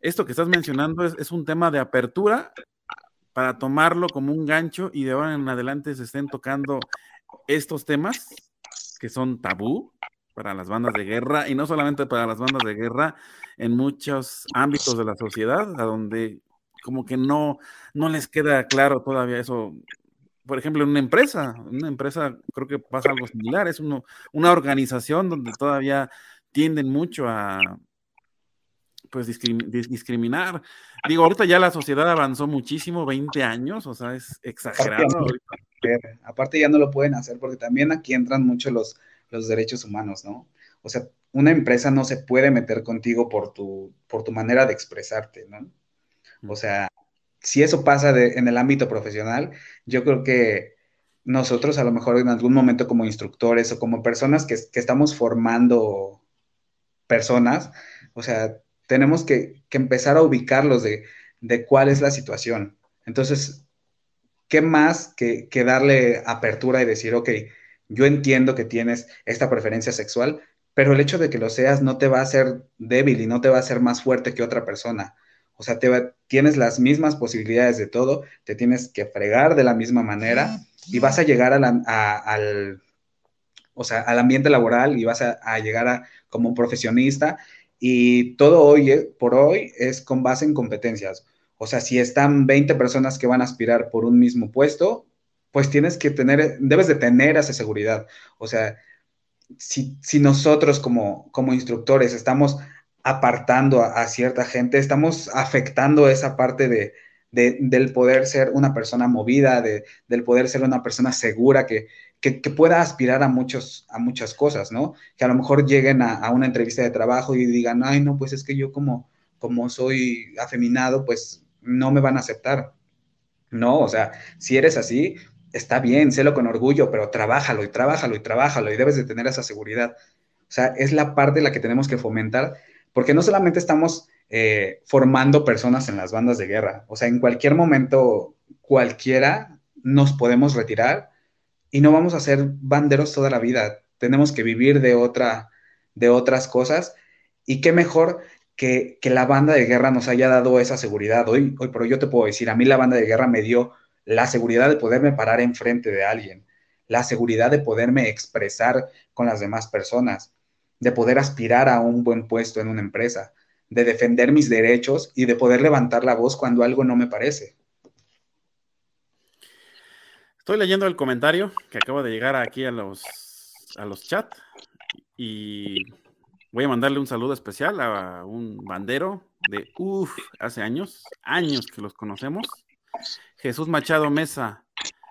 esto que estás mencionando es, un tema de apertura para tomarlo como un gancho y de ahora en adelante se estén tocando estos temas que son tabú para las bandas de guerra y no solamente para las bandas de guerra, en muchos ámbitos de la sociedad, a donde como que no, no les queda claro todavía eso. Por ejemplo, en una empresa, una empresa creo que pasa algo similar, es una organización donde todavía tienden mucho a pues discriminar. Digo, ahorita ya la sociedad avanzó muchísimo, 20 años, o sea, es exagerado. Aparte ya no lo pueden hacer porque también aquí entran mucho los, los derechos humanos, ¿no? O sea, una empresa no se puede meter contigo por tu, por tu manera de expresarte, ¿no? O sea, si eso pasa en el ámbito profesional, yo creo que nosotros a lo mejor en algún momento como instructores o como personas que, estamos formando personas, o sea, tenemos que, empezar a ubicarlos de, cuál es la situación. Entonces, ¿qué más que, que darle apertura y decir, ok, yo entiendo que tienes esta preferencia sexual, pero el hecho de que lo seas no te va a hacer débil y no te va a hacer más fuerte que otra persona. O sea, te tienes las mismas posibilidades de todo, te tienes que fregar de la misma manera y vas a llegar al, o sea, al ambiente laboral y vas a, llegar a, como un profesionista y todo hoy eh, por hoy es con base en competencias. O sea, si están 20 personas que van a aspirar por un mismo puesto, pues tienes que tener, debes de tener esa seguridad. O sea, si, nosotros como, como instructores estamos apartando a, cierta gente, estamos afectando esa parte de, del poder ser una persona movida, de, del poder ser una persona segura que, que, pueda aspirar a, muchos, a muchas cosas, ¿no? Que a lo mejor lleguen a, una entrevista de trabajo y digan, ay, no, pues es que yo como, como soy afeminado, pues no me van a aceptar. No, o sea, si eres así, está bien, sélo con orgullo, pero trabájalo y trabájalo y trabájalo y debes de tener esa seguridad. O sea, es la parte la que tenemos que fomentar porque no solamente estamos eh, formando personas en las bandas de guerra, o sea, en cualquier momento cualquiera nos podemos retirar y no vamos a ser banderos toda la vida, tenemos que vivir de, otra, de otras cosas y qué mejor que, que, la banda de guerra nos haya dado esa seguridad. Hoy, hoy, pero yo te puedo decir, a mí la banda de guerra me dio la seguridad de poderme parar enfrente de alguien, la seguridad de poderme expresar con las demás personas, de poder aspirar a un buen puesto en una empresa, de defender mis derechos y de poder levantar la voz cuando algo no me parece. Estoy leyendo el comentario que acabo de llegar aquí a los, a los chats y voy a mandarle un saludo especial a un bandero de, uff, hace años, años que los conocemos. Jesús Machado Mesa,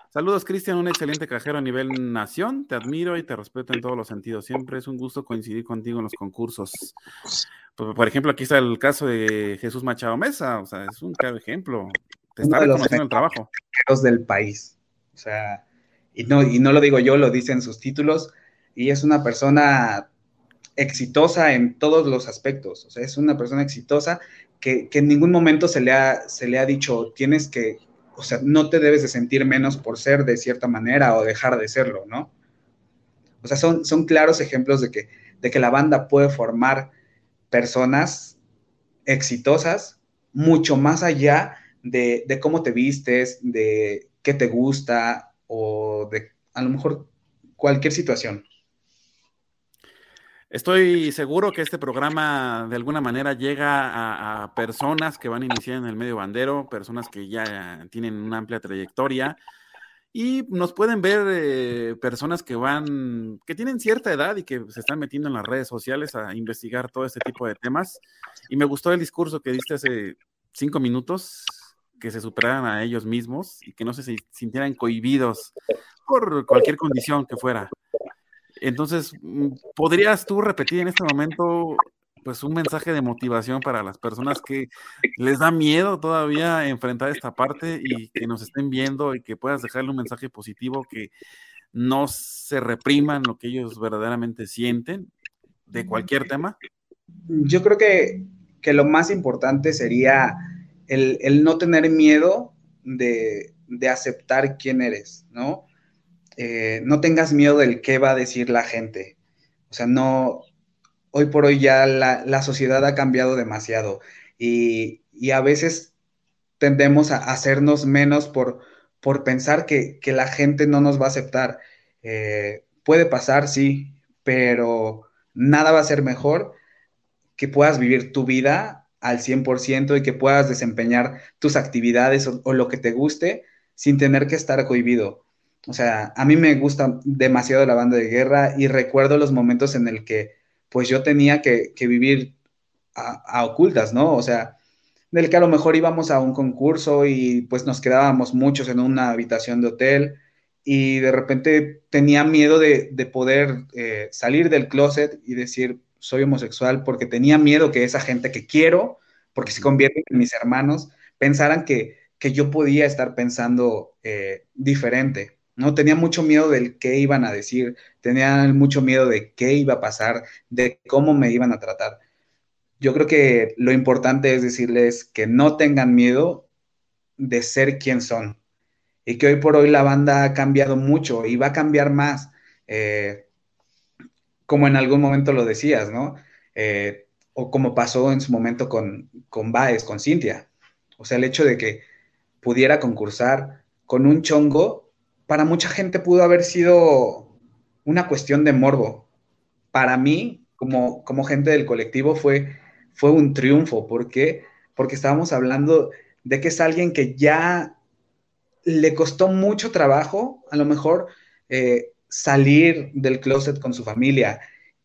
Saludos, Cristian, un excelente cajero a nivel nación. Te admiro y te respeto en todos los sentidos. Siempre es un gusto coincidir contigo en los concursos. Por, ejemplo, aquí está el caso de Jesús Machado Mesa. O sea, es un claro ejemplo. Te está reconociendo el trabajo. del país. O sea, y no, y no lo digo yo, lo dicen sus títulos. Y es una persona exitosa en todos los aspectos. O sea, es una persona exitosa que, que en ningún momento se le, ha, se le ha dicho, tienes que o sea, no te debes de sentir menos por ser de cierta manera o dejar de serlo, ¿no? O sea, son, son claros ejemplos de que, de que la banda puede formar personas exitosas mucho más allá de, de cómo te vistes, de qué te gusta o de a lo mejor cualquier situación. Estoy seguro que este programa de alguna manera llega a, personas que van a iniciar en el medio bandero, personas que ya tienen una amplia trayectoria y nos pueden ver eh, personas que van, que tienen cierta edad y que se están metiendo en las redes sociales a investigar todo este tipo de temas. Y me gustó el discurso que diste hace cinco minutos, que se superaran a ellos mismos y que no se sintieran cohibidos por cualquier condición que fuera. Entonces, mm, ¿podrías tú repetir en este momento pues un mensaje de motivación para las personas que les da miedo todavía enfrentar esta parte y que nos estén viendo y que puedas dejarle un mensaje positivo que no se repriman lo que ellos verdaderamente sienten de cualquier tema? Yo creo que, lo más importante sería el, no tener miedo de, de aceptar quién eres, ¿no? eh, no tengas miedo del qué va a decir la gente. O sea, no, hoy por hoy ya la, sociedad ha cambiado demasiado y, a veces tendemos a hacernos menos por, por pensar que, la gente no nos va a aceptar. Eh, puede pasar, sí, pero nada va a ser mejor que puedas vivir tu vida al 100% y que puedas desempeñar tus actividades o, lo que te guste sin tener que estar cohibido. O sea, a mí me gusta demasiado la banda de guerra y recuerdo los momentos en el que pues yo tenía que, vivir a, ocultas, ¿no? O sea, del que a lo mejor íbamos a un concurso y pues nos quedábamos muchos en una habitación de hotel y de repente tenía miedo de, poder eh, salir del closet y decir, soy homosexual porque tenía miedo que esa gente que quiero, porque se convierten en mis hermanos, pensaran que, yo podía estar pensando eh, diferente. ¿no? Tenía mucho miedo del qué iban a decir, tenía mucho miedo de qué iba a pasar, de cómo me iban a tratar. Yo creo que lo importante es decirles que no tengan miedo de ser quien son y que hoy por hoy la banda ha cambiado mucho y va a cambiar más. Eh, como en algún momento lo decías, ¿no? Eh, o como pasó en su momento con, con Baez, con Cintia. O sea, el hecho de que pudiera concursar con un chongo, para mucha gente pudo haber sido una cuestión de morbo. Para mí, como, como gente del colectivo, fue, fue un triunfo. ¿Por qué? Porque estábamos hablando de que es alguien que ya le costó mucho trabajo, a lo mejor eh, salir del closet con su familia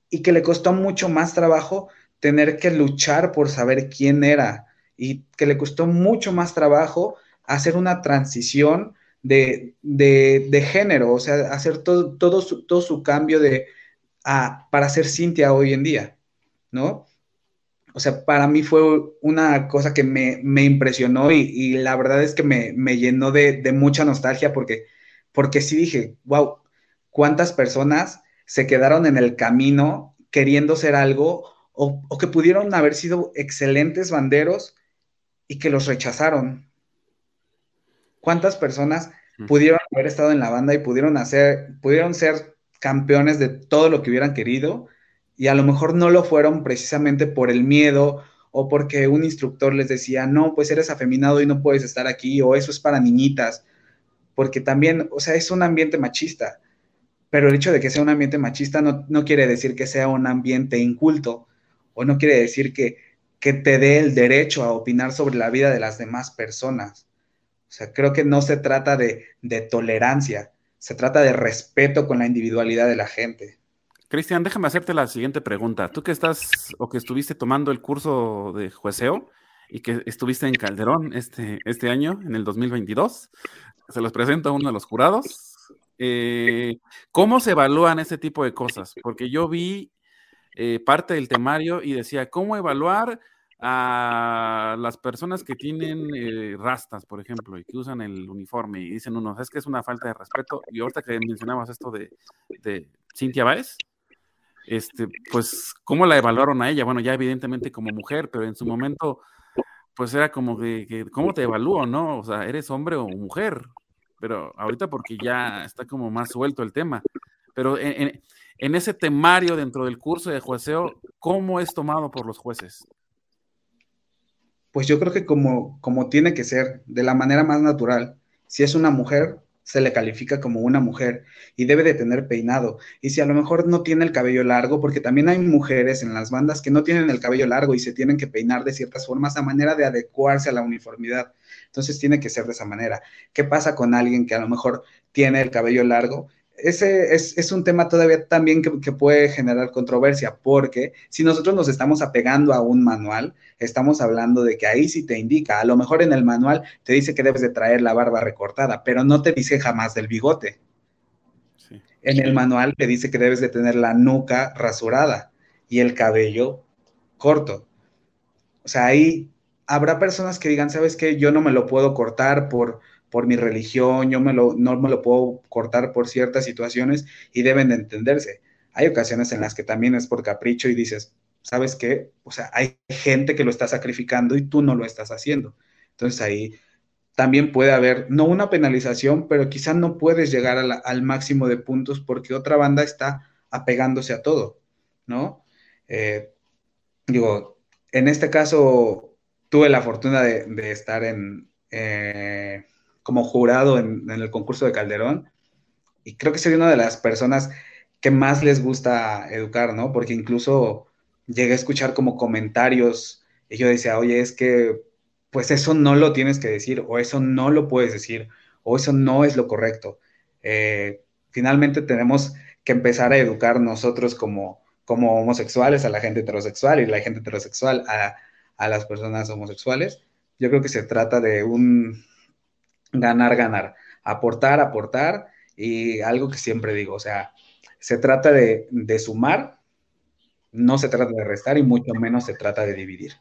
y que le costó mucho más trabajo tener que luchar por saber quién era y que le costó mucho más trabajo hacer una transición de, género, o sea, hacer todo, todo, su, todo su cambio de, para ser Cintia hoy en día, ¿no? O sea, para mí fue una cosa que me, impresionó y, la verdad es que me, llenó de, de, mucha nostalgia porque, porque sí dije, wow, cuántas personas se quedaron en el camino queriendo ser algo o, que pudieron haber sido excelentes banderos y que los rechazaron. ¿Cuántas personas pudieron haber estado en la banda y pudieron hacer, pudieron ser campeones de todo lo que hubieran querido y a lo mejor no lo fueron precisamente por el miedo o porque un instructor les decía, no, pues eres afeminado y no puedes estar aquí o eso es para niñitas, porque también, o sea, es un ambiente machista pero el hecho de que sea un ambiente machista no, quiere decir que sea un ambiente inculto o no quiere decir que, que te dé el derecho a opinar sobre la vida de las demás personas. O sea, creo que no se trata de, tolerancia, se trata de respeto con la individualidad de la gente. Cristian, déjame hacerte la siguiente pregunta. Tú que estás o que estuviste tomando el curso de jueceo y que estuviste en Calderón este, este año, en el 2022, se los presento a uno de los jurados. Eh, ¿Cómo se evalúan ese tipo de cosas? Porque yo vi eh, parte del temario y decía, ¿cómo evaluar a las personas que tienen eh, rastas, por ejemplo, y que usan el uniforme y dicen unos, es que es una falta de respeto? Y ahorita que mencionabas esto de, Cintia Báez, este, pues, ¿cómo la evaluaron a ella? Bueno, ya evidentemente como mujer, pero en su momento, pues era como que, ¿cómo te evalúo, no? O sea, ¿eres hombre o mujer? Pero ahorita porque ya está como más suelto el tema. Pero en, ese temario dentro del curso de jueceo, ¿cómo es tomado por los jueces? Pues yo creo que como, como tiene que ser, de la manera más natural. Si es una mujer, se le califica como una mujer y debe de tener peinado. Y si a lo mejor no tiene el cabello largo, porque también hay mujeres en las bandas que no tienen el cabello largo y se tienen que peinar de ciertas formas a manera de adecuarse a la uniformidad. Entonces tiene que ser de esa manera. ¿Qué pasa con alguien que a lo mejor tiene el cabello largo? Ese es, un tema todavía también que, puede generar controversia, porque si nosotros nos estamos apegando a un manual, estamos hablando de que ahí sí te indica, a lo mejor en el manual te dice que debes de traer la barba recortada, pero no te dice jamás del bigote. En el manual te dice que debes de tener la nuca rasurada y el cabello corto. O sea, ahí habrá personas que digan, ¿sabes qué? Yo no me lo puedo cortar por por mi religión, yo me lo, no me lo puedo cortar por ciertas situaciones y deben de entenderse. Hay ocasiones en las que también es por capricho y dices, ¿sabes qué? O sea, hay gente que lo está sacrificando y tú no lo estás haciendo. Entonces ahí también puede haber, no una penalización, pero quizás no puedes llegar al máximo de puntos porque otra banda está apegándose a todo, ¿no? Eh, digo, en este caso tuve la fortuna de, estar en, eh, como jurado en, el concurso de Calderón y creo que soy una de las personas que más les gusta educar, ¿no? Porque incluso llegué a escuchar como comentarios y yo decía, oye, es que pues eso no lo tienes que decir o eso no lo puedes decir o eso no es lo correcto. Eh, finalmente tenemos que empezar a educar nosotros como, como homosexuales a la gente heterosexual y la gente heterosexual a, a las personas homosexuales. Yo creo que se trata de un ganar, ganar, aportar, aportar y algo que siempre digo, o sea, se trata de, de sumar, no se trata de restar y mucho menos se trata de dividir.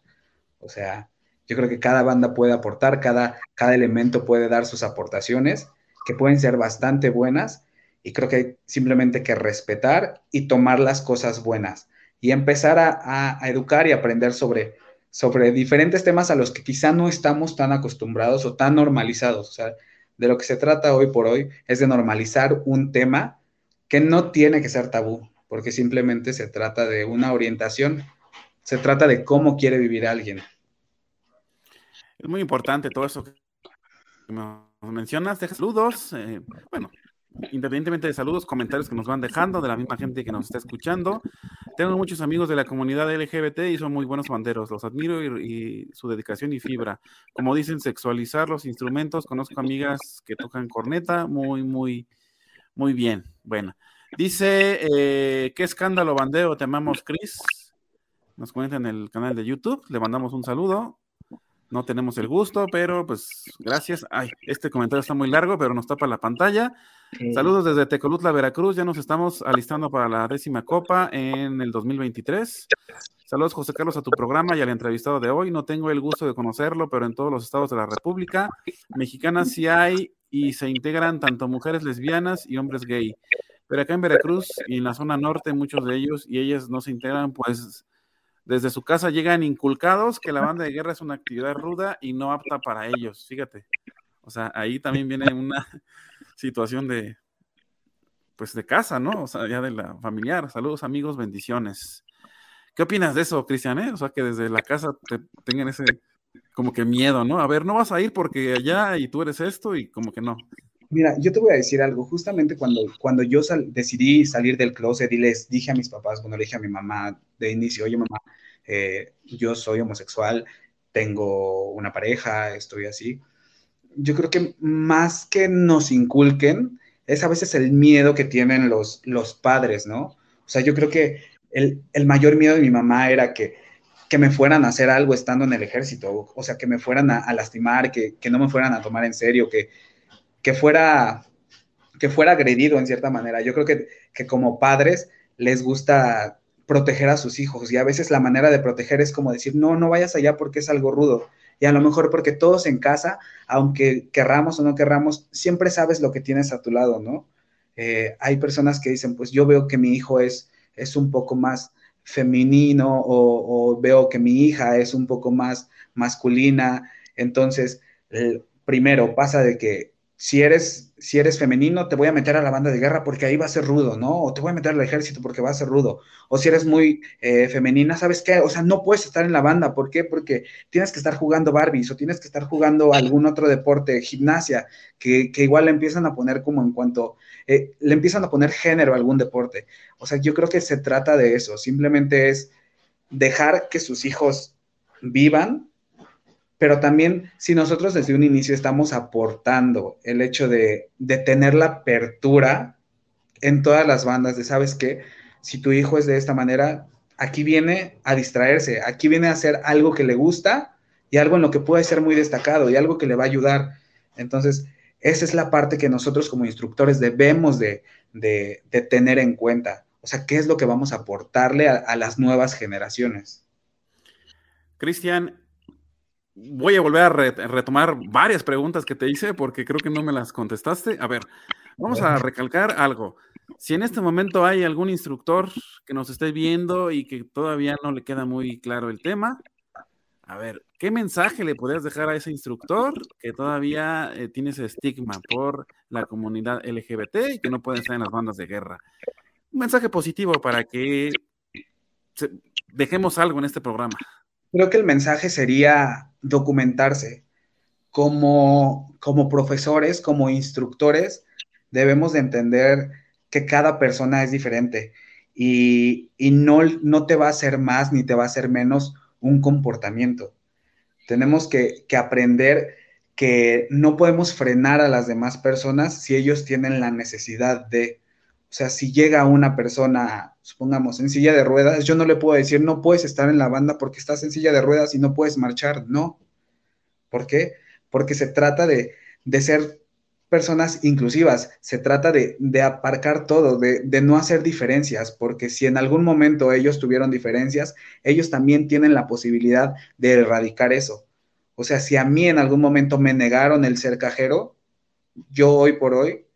O sea, yo creo que cada banda puede aportar, cada, cada elemento puede dar sus aportaciones, que pueden ser bastante buenas, y creo que hay simplemente que respetar y tomar las cosas buenas y empezar a, educar y aprender sobre, sobre diferentes temas a los que quizá no estamos tan acostumbrados o tan normalizados. O sea, de lo que se trata hoy por hoy es de normalizar un tema que no tiene que ser tabú, porque simplemente se trata de una orientación, se trata de cómo quiere vivir alguien. Es muy importante todo eso que mencionas. Deja saludos. Eh, bueno, independientemente de saludos, comentarios que nos van dejando de la misma gente que nos está escuchando. Tengo muchos amigos de la comunidad LGBT y son muy buenos banderos. Los admiro y, su dedicación y fibra. Como dicen, sexualizar los instrumentos. Conozco amigas que tocan corneta. Muy, muy, muy bien. Bueno. Dice, eh, ¿qué escándalo bandeo? Te amamos, Chris. Nos cuenta en el canal de YouTube. Le mandamos un saludo no tenemos el gusto, pero pues gracias. Ay, este comentario está muy largo, pero nos tapa la pantalla. Saludos desde Tecolutla, Veracruz. Ya nos estamos alistando para la décima copa en el 2023. Saludos, José Carlos, a tu programa y al entrevistado de hoy. No tengo el gusto de conocerlo, pero en todos los estados de la República mexicanas sí hay y se integran tanto mujeres lesbianas y hombres gay. Pero acá en Veracruz y en la zona norte, muchos de ellos y ellas no se integran, pues desde su casa llegan inculcados que la banda de guerra es una actividad ruda y no apta para ellos, fíjate. O sea, ahí también viene una situación de, pues de casa, ¿no? O sea, ya de la familiar. Saludos amigos, bendiciones. ¿Qué opinas de eso, Cristian? Eh? O sea, que desde la casa te tengan ese como que miedo, ¿no? A ver, no vas a ir porque allá y tú eres esto y como que no. Mira, yo te voy a decir algo. Justamente cuando, cuando yo decidí salir del closet y les dije a mis papás, bueno, le dije a mi mamá de inicio, oye mamá, eh, yo soy homosexual, tengo una pareja, estoy así. Yo creo que más que nos inculquen, es a veces el miedo que tienen los, los padres, ¿no? O sea, yo creo que el, mayor miedo de mi mamá era que, que me fueran a hacer algo estando en el ejército, o, sea, que me fueran a, lastimar, que, no me fueran a tomar en serio, que, que, fuera, que fuera agredido en cierta manera. Yo creo que, que como padres les gusta proteger a sus hijos y a veces la manera de proteger es como decir, no, no vayas allá porque es algo rudo. Y a lo mejor porque todos en casa, aunque querramos o no querramos, siempre sabes lo que tienes a tu lado, ¿no? Eh, hay personas que dicen, pues yo veo que mi hijo es, es un poco más femenino o, o veo que mi hija es un poco más masculina. Entonces, primero pasa de que si eres, si eres femenino, te voy a meter a la banda de guerra porque ahí va a ser rudo, ¿no? O te voy a meter al ejército porque va a ser rudo. O si eres muy eh, femenina, ¿sabes qué? O sea, no puedes estar en la banda. ¿Por qué? Porque tienes que estar jugando Barbies o tienes que estar jugando algún otro deporte, gimnasia, que, igual le empiezan a poner como en cuanto, eh, le empiezan a poner género a algún deporte. O sea, yo creo que se trata de eso. Simplemente es dejar que sus hijos vivan pero también si nosotros desde un inicio estamos aportando el hecho de, tener la apertura en todas las bandas de, ¿sabes qué? Si tu hijo es de esta manera, aquí viene a distraerse, aquí viene a hacer algo que le gusta y algo en lo que puede ser muy destacado y algo que le va a ayudar. Entonces, esa es la parte que nosotros como instructores debemos de, tener en cuenta. O sea, ¿qué es lo que vamos a aportarle a, a las nuevas generaciones? Cristian, voy a volver a retomar varias preguntas que te hice porque creo que no me las contestaste. A ver, vamos a recalcar algo. Si en este momento hay algún instructor que nos esté viendo y que todavía no le queda muy claro el tema, A ver, ¿qué mensaje le podrías dejar a ese instructor que todavía eh, tiene ese estigma por la comunidad LGBT y que no puede estar en las bandas de guerra? Un mensaje positivo para que dejemos algo en este programa. Creo que el mensaje sería documentarse. Como, como profesores, como instructores, debemos de entender que cada persona es diferente y, y no, no te va a hacer más ni te va a hacer menos un comportamiento. Tenemos que, aprender que no podemos frenar a las demás personas si ellos tienen la necesidad de, o sea, si llega una persona, supongamos, en silla de ruedas, yo no le puedo decir, no puedes estar en la banda porque estás en silla de ruedas y no puedes marchar. No. ¿Por qué? Porque se trata de, de ser personas inclusivas, se trata de, aparcar todo, de, no hacer diferencias, porque si en algún momento ellos tuvieron diferencias, ellos también tienen la posibilidad de erradicar eso. O sea, si a mí en algún momento me negaron el ser cajero, yo hoy por hoy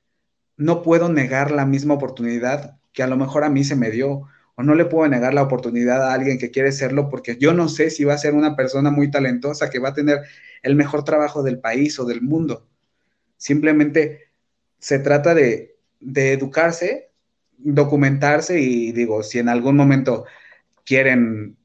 no puedo negar la misma oportunidad que a lo mejor a mí se me dio, o no le puedo negar la oportunidad a alguien que quiere serlo porque yo no sé si va a ser una persona muy talentosa que va a tener el mejor trabajo del país o del mundo. Simplemente se trata de, educarse, documentarse y digo, si en algún momento quieren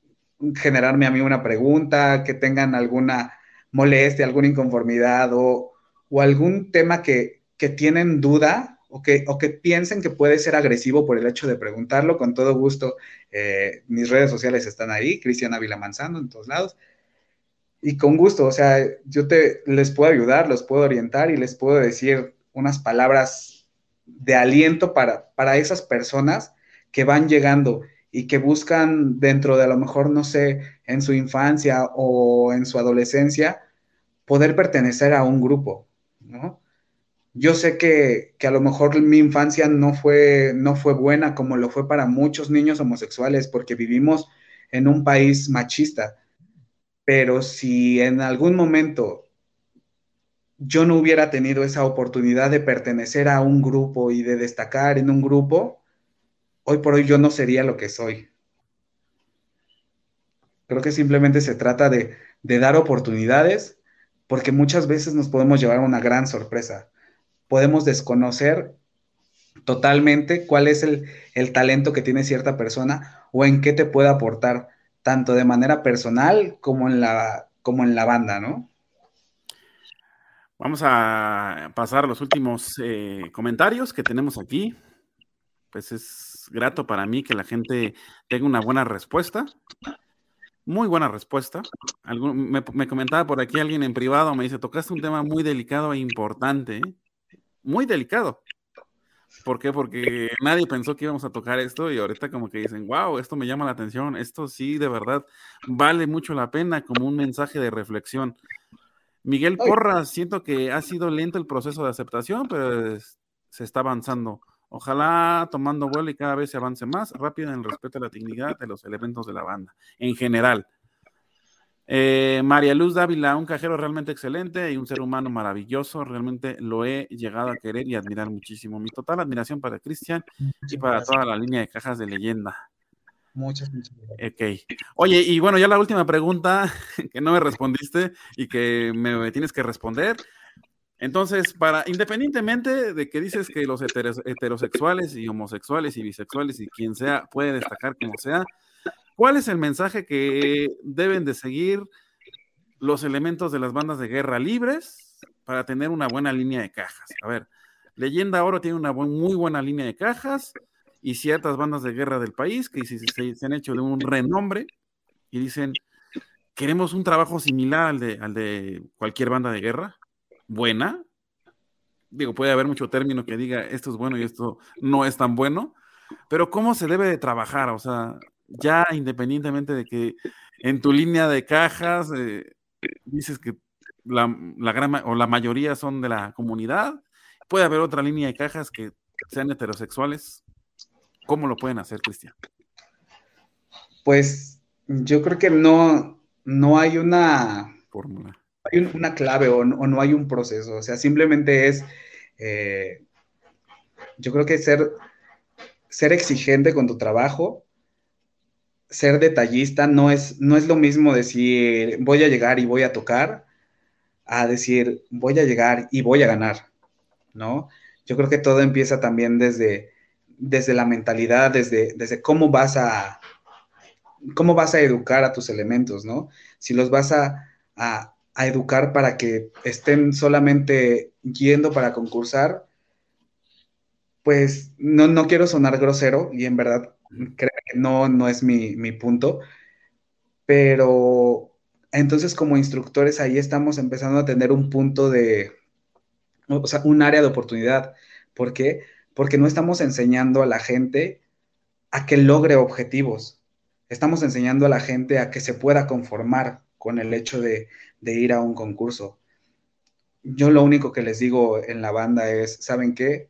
generarme a mí una pregunta, que tengan alguna molestia, alguna inconformidad o, algún tema que, tienen duda o que, o que, piensen que puede ser agresivo por el hecho de preguntarlo, con todo gusto, eh, mis redes sociales están ahí, Cristian Ávila Manzano en todos lados y con gusto, o sea, yo te, les puedo ayudar, los puedo orientar y les puedo decir unas palabras de aliento para, para esas personas que van llegando y que buscan dentro de a lo mejor, no sé, en su infancia o en su adolescencia, poder pertenecer a un grupo, ¿no? Yo sé que, que, a lo mejor mi infancia no fue, no fue buena como lo fue para muchos niños homosexuales, porque vivimos en un país machista pero si en algún momento yo no hubiera tenido esa oportunidad de pertenecer a un grupo y de destacar en un grupo, hoy por hoy yo no sería lo que soy. Creo que simplemente se trata de, dar oportunidades porque muchas veces nos podemos llevar una gran sorpresa. Podemos desconocer totalmente cuál es el, el talento que tiene cierta persona o en qué te puede aportar tanto de manera personal como en la, como en la banda, ¿no? Vamos a pasar los últimos eh, comentarios que tenemos aquí. Pues es grato para mí que la gente tenga una buena respuesta. Muy buena respuesta. me, me, comentaba por aquí alguien en privado, me dice, tocaste un tema muy delicado e importante. ¿eh? Muy delicado. ¿Por qué? Porque nadie pensó que íbamos a tocar esto y ahorita como que dicen, wow, esto me llama la atención, esto sí de verdad vale mucho la pena como un mensaje de reflexión. Miguel Porras, siento que ha sido lento el proceso de aceptación, pero se está avanzando. Ojalá tomando vuelo y cada vez se avance más rápido en el respeto a la dignidad de los elementos de la banda, en general. Eh, María Luz Dávila, un cajero realmente excelente y un ser humano maravilloso. Realmente lo he llegado a querer y admirar muchísimo. Mi total admiración para Cristian y para toda la línea de cajas de leyenda. Muchas, muchas gracias. Ok. Oye, y bueno, ya la última pregunta que no me respondiste y que me, tienes que responder. Entonces, para, independientemente de que dices que los heterosexuales y homosexuales y bisexuales y quien sea puede destacar como sea, ¿Cuál es el mensaje que deben de seguir los elementos de las bandas de guerra libres para tener una buena línea de cajas? A ver, Leyenda Oro tiene una muy buena línea de cajas y ciertas bandas de guerra del país que se, han hecho de un renombre y dicen, queremos un trabajo similar al de, al de cualquier banda de guerra, buena. Digo, puede haber mucho término que diga esto es bueno y esto no es tan bueno, pero ¿cómo se debe de trabajar? O sea, ya independientemente de que en tu línea de cajas eh, dices que la, la gran o la mayoría son de la comunidad, puede haber otra línea de cajas que sean heterosexuales. ¿Cómo lo pueden hacer, Cristian? Pues yo creo que no, no hay una fórmula. Hay una clave o no, hay un proceso. O sea, simplemente es, eh, yo creo que ser, ser exigente con tu trabajo, ser detallista no es, no es lo mismo decir voy a llegar y voy a tocar, a decir voy a llegar y voy a ganar, ¿no? Yo creo que todo empieza también desde, desde la mentalidad, desde, desde cómo vas a cómo vas a educar a tus elementos, ¿no? Si los vas a, a, a educar para que estén solamente yendo para concursar, pues no, no quiero sonar grosero y en verdad creo que no, no es mi, mi punto, pero entonces como instructores ahí estamos empezando a tener un punto de, o sea, un área de oportunidad. ¿Por qué? Porque no estamos enseñando a la gente a que logre objetivos. Estamos enseñando a la gente a que se pueda conformar con el hecho de, de ir a un concurso. Yo lo único que les digo en la banda es, ¿saben qué?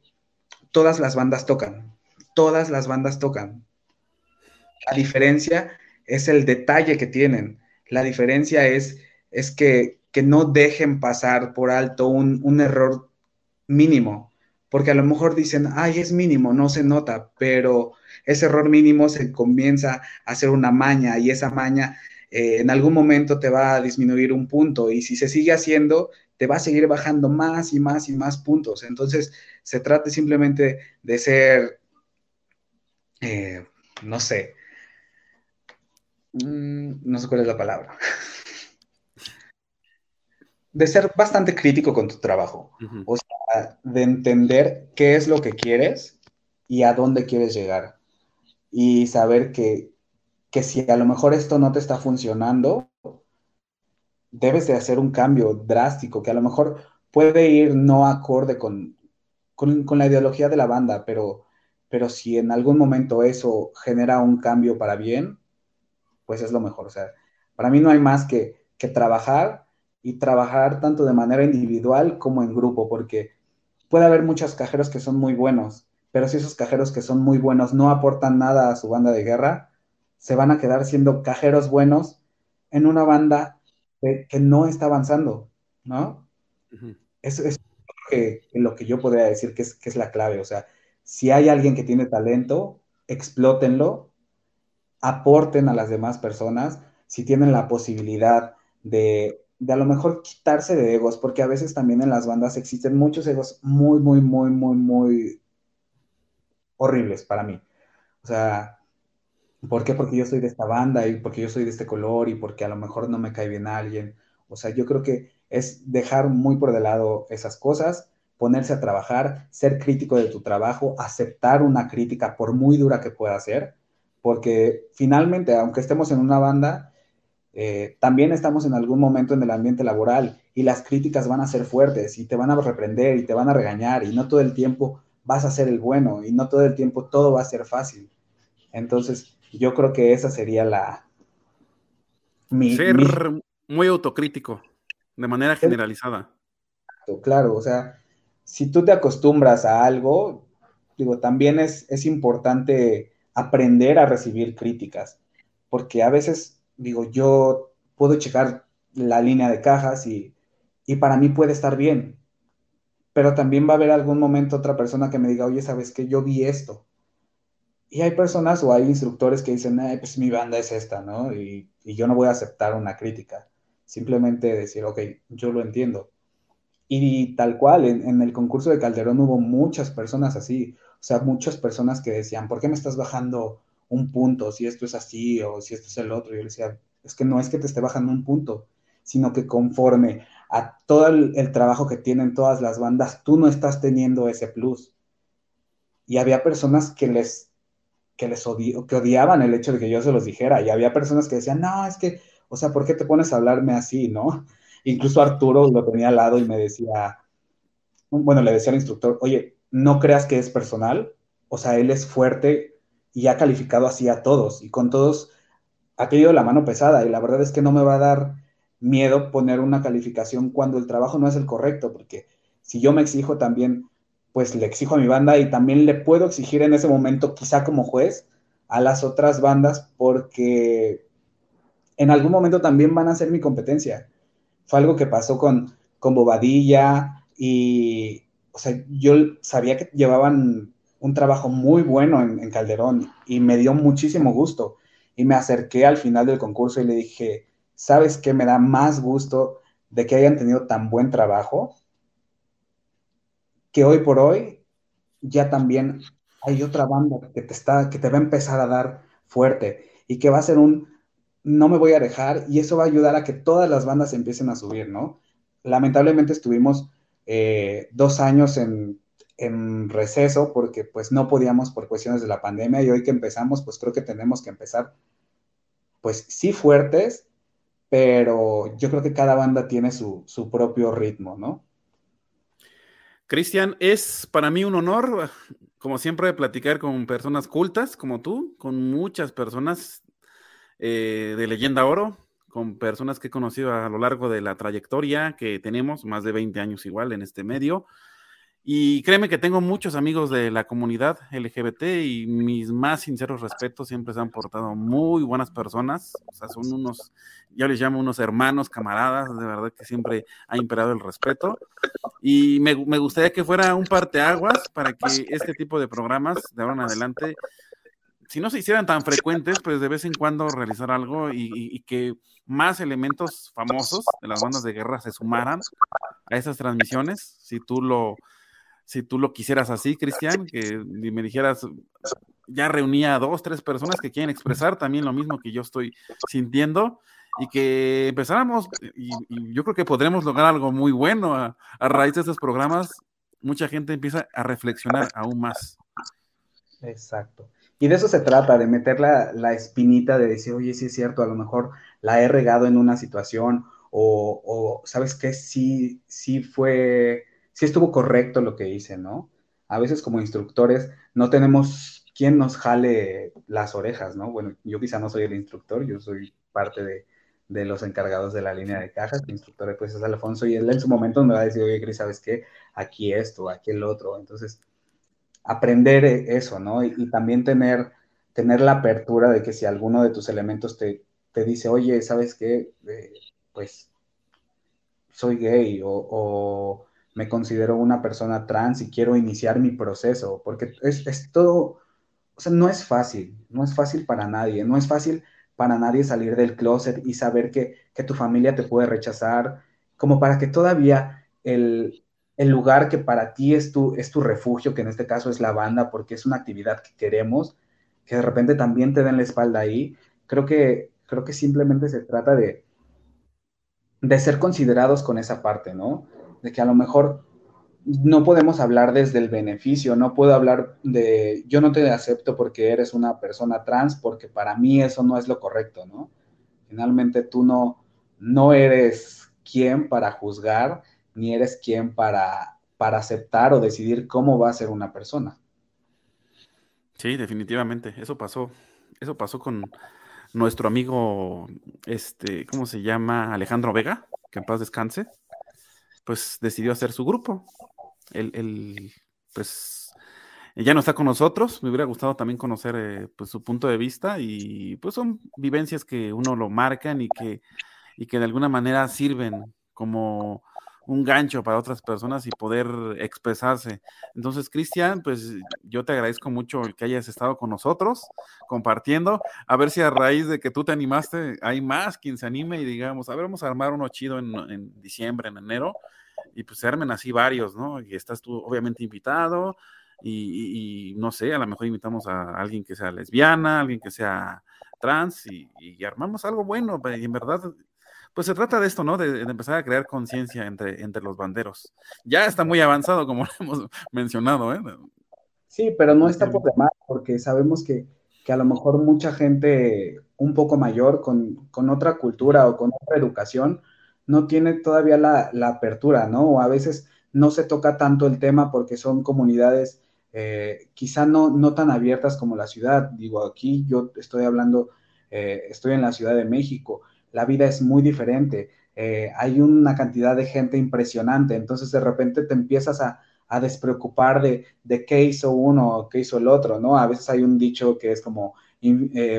Todas las bandas tocan, todas las bandas tocan. La diferencia es el detalle que tienen. La diferencia es, es que, que no dejen pasar por alto un, un error mínimo, porque a lo mejor dicen, ay, es mínimo, no se nota, pero ese error mínimo se comienza a hacer una maña y esa maña eh, en algún momento te va a disminuir un punto y si se sigue haciendo, te va a seguir bajando más y más y más puntos. Entonces, se trata simplemente de ser, eh, no sé, Mm, no sé cuál es la palabra. De ser bastante crítico con tu trabajo. O sea, de entender qué es lo que quieres y a dónde quieres llegar. Y saber que, que si a lo mejor esto no te está funcionando, debes de hacer un cambio drástico, que a lo mejor puede ir no acorde con, con, con la ideología de la banda, pero, pero si en algún momento eso genera un cambio para bien, pues es lo mejor. O sea, para mí no hay más que, que trabajar y trabajar tanto de manera individual como en grupo, porque puede haber muchos cajeros que son muy buenos, pero si esos cajeros que son muy buenos no aportan nada a su banda de guerra, se van a quedar siendo cajeros buenos en una banda que, que no está avanzando, ¿no? Uh -huh. Eso es que, lo que yo podría decir que es, que es la clave. O sea, si hay alguien que tiene talento, explótenlo aporten a las demás personas, si tienen la posibilidad de, de a lo mejor quitarse de egos, porque a veces también en las bandas existen muchos egos muy, muy, muy, muy, muy horribles para mí. O sea, ¿por qué? Porque yo soy de esta banda y porque yo soy de este color y porque a lo mejor no me cae bien alguien. O sea, yo creo que es dejar muy por de lado esas cosas, ponerse a trabajar, ser crítico de tu trabajo, aceptar una crítica por muy dura que pueda ser porque finalmente, aunque estemos en una banda, eh, también estamos en algún momento en el ambiente laboral y las críticas van a ser fuertes y te van a reprender y te van a regañar y no todo el tiempo vas a ser el bueno y no todo el tiempo todo va a ser fácil. Entonces, yo creo que esa sería la... Mi, ser mi... muy autocrítico, de manera generalizada. Claro, o sea, si tú te acostumbras a algo, digo, también es, es importante aprender a recibir críticas, porque a veces, digo, yo puedo checar la línea de cajas y, y para mí puede estar bien, pero también va a haber algún momento otra persona que me diga, oye, ¿sabes qué? Yo vi esto. Y hay personas o hay instructores que dicen, eh, pues mi banda es esta, ¿no? Y, y, yo no voy a aceptar una crítica. Simplemente decir, ok, yo lo entiendo. Y, tal cual, en, el concurso de Calderón hubo muchas personas así. O sea, muchas personas que decían, ¿por qué me estás bajando un punto si esto es así o si esto es el otro? Yo le decía, es que no es que te esté bajando un punto, sino que conforme a todo el, trabajo que tienen todas las bandas, tú no estás teniendo ese plus. Y había personas que les, que les que odiaban el hecho de que yo se los dijera. Y había personas que decían, no, es que, o sea, ¿por qué te pones a hablarme así, no? Incluso Arturo lo tenía al lado y me decía, bueno, le decía al instructor, oye, no creas que es personal, o sea, él es fuerte y ha calificado así a todos y con todos ha tenido la mano pesada y la verdad es que no me va a dar miedo poner una calificación cuando el trabajo no es el correcto, porque si yo me exijo también, pues le exijo a mi banda y también le puedo exigir en ese momento, quizá como juez, a las otras bandas, porque en algún momento también van a ser mi competencia. Fue algo que pasó con, con Bobadilla y, o sea, yo sabía que llevaban un trabajo muy bueno en, Calderón y me dio muchísimo gusto. y me acerqué al final del concurso y le dije, ¿sabes qué me da más gusto de que hayan tenido tan buen trabajo? Que hoy por hoy ya también hay otra banda que te está, que te va a empezar a dar fuerte y que va a ser un no me voy a dejar y eso va a ayudar a que todas las bandas empiecen a subir, ¿no? Lamentablemente estuvimos eh, dos años en receso porque pues no podíamos por cuestiones de la pandemia y hoy que empezamos pues creo que tenemos que empezar pues sí fuertes, pero yo creo que cada banda tiene su, su propio ritmo, ¿no? Cristian, es para mí un honor, como siempre, platicar con personas cultas como tú, con muchas personas eh, de leyenda oro, con personas que he conocido a lo largo de la trayectoria que tenemos, más de 20 años igual en este medio. Y créeme que tengo muchos amigos de la comunidad LGBT y mis más sinceros respetos siempre se han portado muy buenas personas. O sea, son unos, yo les llamo unos hermanos, camaradas, de verdad que siempre ha imperado el respeto. Y me, me gustaría que fuera un parteaguas para que este tipo de programas de ahora en adelante, si no se hicieran tan frecuentes, pues de vez en cuando realizar algo y, que más elementos famosos de las bandas de guerra se sumaran a esas transmisiones. Si tú lo si tú lo quisieras así, Cristian, que me dijeras, ya reunía a dos, tres personas que quieren expresar también lo mismo que yo estoy sintiendo y que empezáramos, y, yo creo que podremos lograr algo muy bueno a, raíz de estos programas, mucha gente empieza a reflexionar aún más. Exacto. Y de eso se trata, de meter la, la, espinita de decir, oye, sí es cierto, a lo mejor la he regado en una situación, o, o sabes qué, sí, sí fue si estuvo correcto lo que hice, ¿no? A veces como instructores no tenemos quien nos jale las orejas, ¿no? Bueno, yo quizá no soy el instructor, yo soy parte de, los encargados de la línea de cajas, el instructor pues es Alfonso y él en su momento me va a decir, oye, Cris, ¿sabes qué? Aquí esto, aquí el otro. Entonces, aprender eso, ¿no? Y, también tener, tener la apertura de que si alguno de tus elementos te, te dice, oye, ¿sabes qué? Eh, pues soy gay o, me considero una persona trans y quiero iniciar mi proceso, porque es, es todo, o sea, no es fácil, no es fácil para nadie, no es fácil para nadie salir del closet y saber que, que tu familia te puede rechazar, como para que todavía el, el lugar que para ti es tu, es tu refugio, que en este caso es la banda, porque es una actividad que queremos, que de repente también te den la espalda ahí, creo que, creo que simplemente se trata de, de ser considerados con esa parte, ¿no? de que a lo mejor no podemos hablar desde el beneficio, no puedo hablar de yo no te acepto porque eres una persona trans, porque para mí eso no es lo correcto, ¿no? Finalmente tú no, no eres quien para juzgar, ni eres quien para, para aceptar o decidir cómo va a ser una persona. Sí, definitivamente, eso pasó, eso pasó con nuestro amigo, este, ¿cómo se llama? Alejandro Vega, que en paz descanse pues decidió hacer su grupo. Él, pues ya no está con nosotros, me hubiera gustado también conocer eh, pues su punto de vista y pues son vivencias que uno lo marcan y que, y que de alguna manera sirven como un gancho para otras personas y poder expresarse. Entonces, Cristian, pues yo te agradezco mucho el que hayas estado con nosotros compartiendo. A ver si a raíz de que tú te animaste, hay más quien se anime y digamos, a ver, vamos a armar uno chido en, en diciembre, en enero, y pues se armen así varios, ¿no? Y estás tú obviamente invitado y, no sé, a lo mejor invitamos a alguien que sea lesbiana, alguien que sea trans y, armamos algo bueno, y en verdad, pues se trata de esto, ¿no? De, empezar a crear conciencia entre, entre los banderos. Ya está muy avanzado, como hemos mencionado, ¿eh? Sí, pero no está por demás, porque sabemos que, que, a lo mejor mucha gente un poco mayor, con, con otra cultura o con otra educación, no tiene todavía la, apertura, ¿no? O a veces no se toca tanto el tema porque son comunidades eh, quizá no, no tan abiertas como la ciudad. Digo, aquí yo estoy hablando, eh, estoy en la Ciudad de México, la vida es muy diferente, eh, hay una cantidad de gente impresionante, entonces de repente te empiezas a, despreocupar de, de, qué hizo uno o qué hizo el otro, ¿no? A veces hay un dicho que es como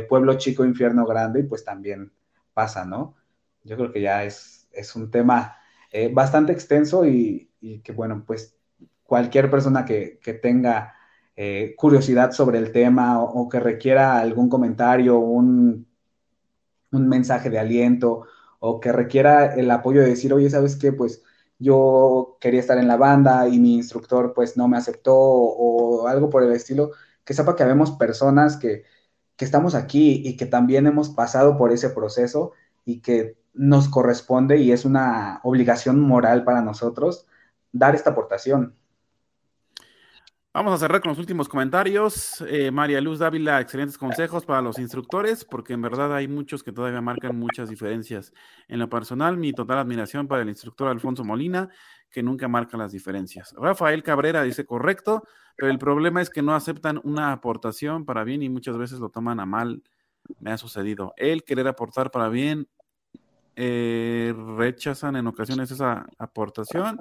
pueblo chico, infierno grande, y pues también pasa, ¿no? Yo creo que ya es es un tema eh, bastante extenso y, que, bueno, pues cualquier persona que, tenga eh, curiosidad sobre el tema o, que requiera algún comentario, un un mensaje de aliento o que requiera el apoyo de decir, oye, ¿sabes qué? Pues yo quería estar en la banda y mi instructor pues no me aceptó o, algo por el estilo, que sepa que habemos personas que, que estamos aquí y que también hemos pasado por ese proceso y que nos corresponde y es una obligación moral para nosotros dar esta aportación. Vamos a cerrar con los últimos comentarios. Eh, María Luz Dávila, excelentes consejos para los instructores, porque en verdad hay muchos que todavía marcan muchas diferencias. En lo personal, mi total admiración para el instructor Alfonso Molina, que nunca marca las diferencias. Rafael Cabrera dice correcto, pero el problema es que no aceptan una aportación para bien y muchas veces lo toman a mal. Me ha sucedido. El querer aportar para bien, eh, rechazan en ocasiones esa aportación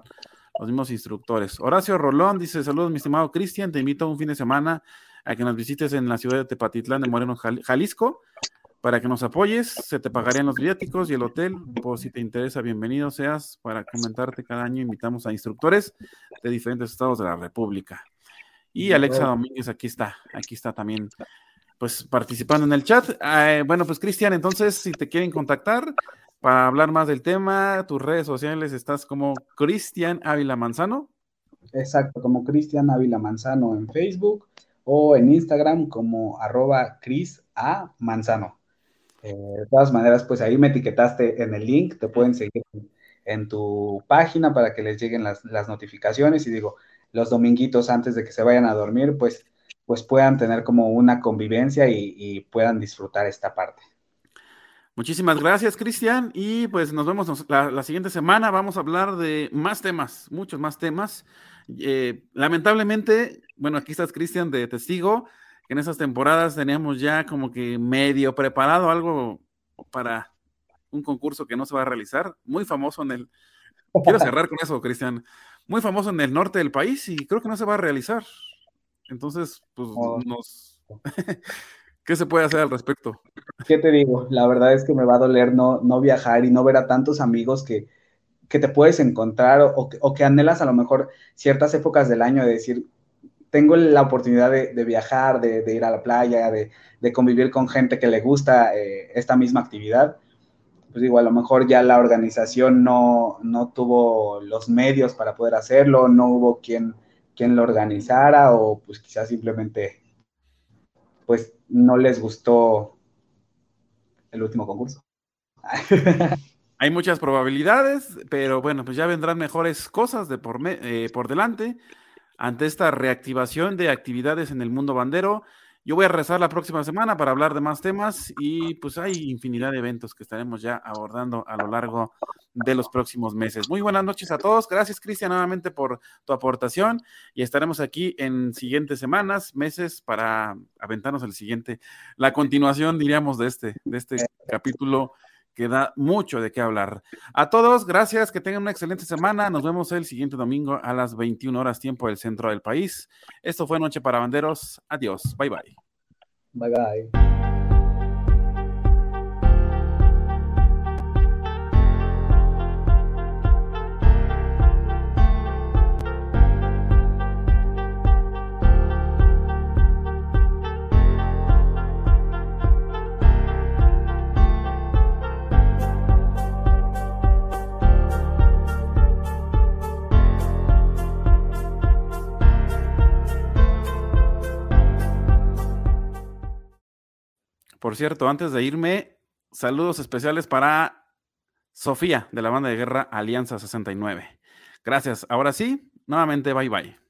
los mismos instructores. Horacio Rolón dice, saludos mi estimado Cristian, te invito un fin de semana a que nos visites en la ciudad de Tepatitlán de Moreno, Jalisco, para que nos apoyes, se te pagarían los viáticos y el hotel, por si te interesa, bienvenido seas, para comentarte cada año invitamos a instructores de diferentes estados de la República. Y Alexa Domínguez aquí está, aquí está también, pues participando en el chat. Eh, bueno, pues Cristian, entonces, si te quieren contactar, para hablar más del tema, tus redes sociales estás como Cristian Ávila Manzano. Exacto, como Cristian Ávila Manzano en Facebook o en Instagram como arroba Cris A Manzano. Eh, de todas maneras, pues ahí me etiquetaste en el link, te pueden seguir en tu página para que les lleguen las, notificaciones y digo, los dominguitos antes de que se vayan a dormir, pues, pues puedan tener como una convivencia y puedan disfrutar esta parte. Muchísimas gracias, Cristian. Y pues nos vemos la, siguiente semana. Vamos a hablar de más temas, muchos más temas. Eh, lamentablemente, bueno, aquí estás, Cristian, de testigo. En esas temporadas teníamos ya como que medio preparado algo para un concurso que no se va a realizar, muy famoso en el. Quiero cerrar con eso, Cristian. Muy famoso en el norte del país y creo que no se va a realizar. Entonces, pues oh. nos. ¿Qué se puede hacer al respecto? ¿Qué te digo? La verdad es que me va a doler no, no viajar y no ver a tantos amigos que, te puedes encontrar o, que anhelas a lo mejor ciertas épocas del año de decir, tengo la oportunidad de, viajar, de, ir a la playa, de, convivir con gente que le gusta eh, esta misma actividad. Pues digo, a lo mejor ya la organización no, no tuvo los medios para poder hacerlo, no hubo quien, quien lo organizara o pues quizás simplemente pues no les gustó el último concurso. Hay muchas probabilidades, pero bueno, pues ya vendrán mejores cosas de por, eh, por delante ante esta reactivación de actividades en el mundo bandero. Yo voy a rezar la próxima semana para hablar de más temas y pues hay infinidad de eventos que estaremos ya abordando a lo largo de los próximos meses. Muy buenas noches a todos. Gracias, Cristian, nuevamente por tu aportación y estaremos aquí en siguientes semanas, meses para aventarnos el siguiente, la continuación, diríamos, de este, de este capítulo que da mucho de qué hablar. A todos, gracias, que tengan una excelente semana. Nos vemos el siguiente domingo a las 21 horas tiempo del centro del país. Esto fue Noche para Banderos. Adiós. Bye bye. Bye bye. Por cierto, antes de irme, saludos especiales para Sofía de la banda de guerra Alianza 69. Gracias. Ahora sí, nuevamente, bye bye.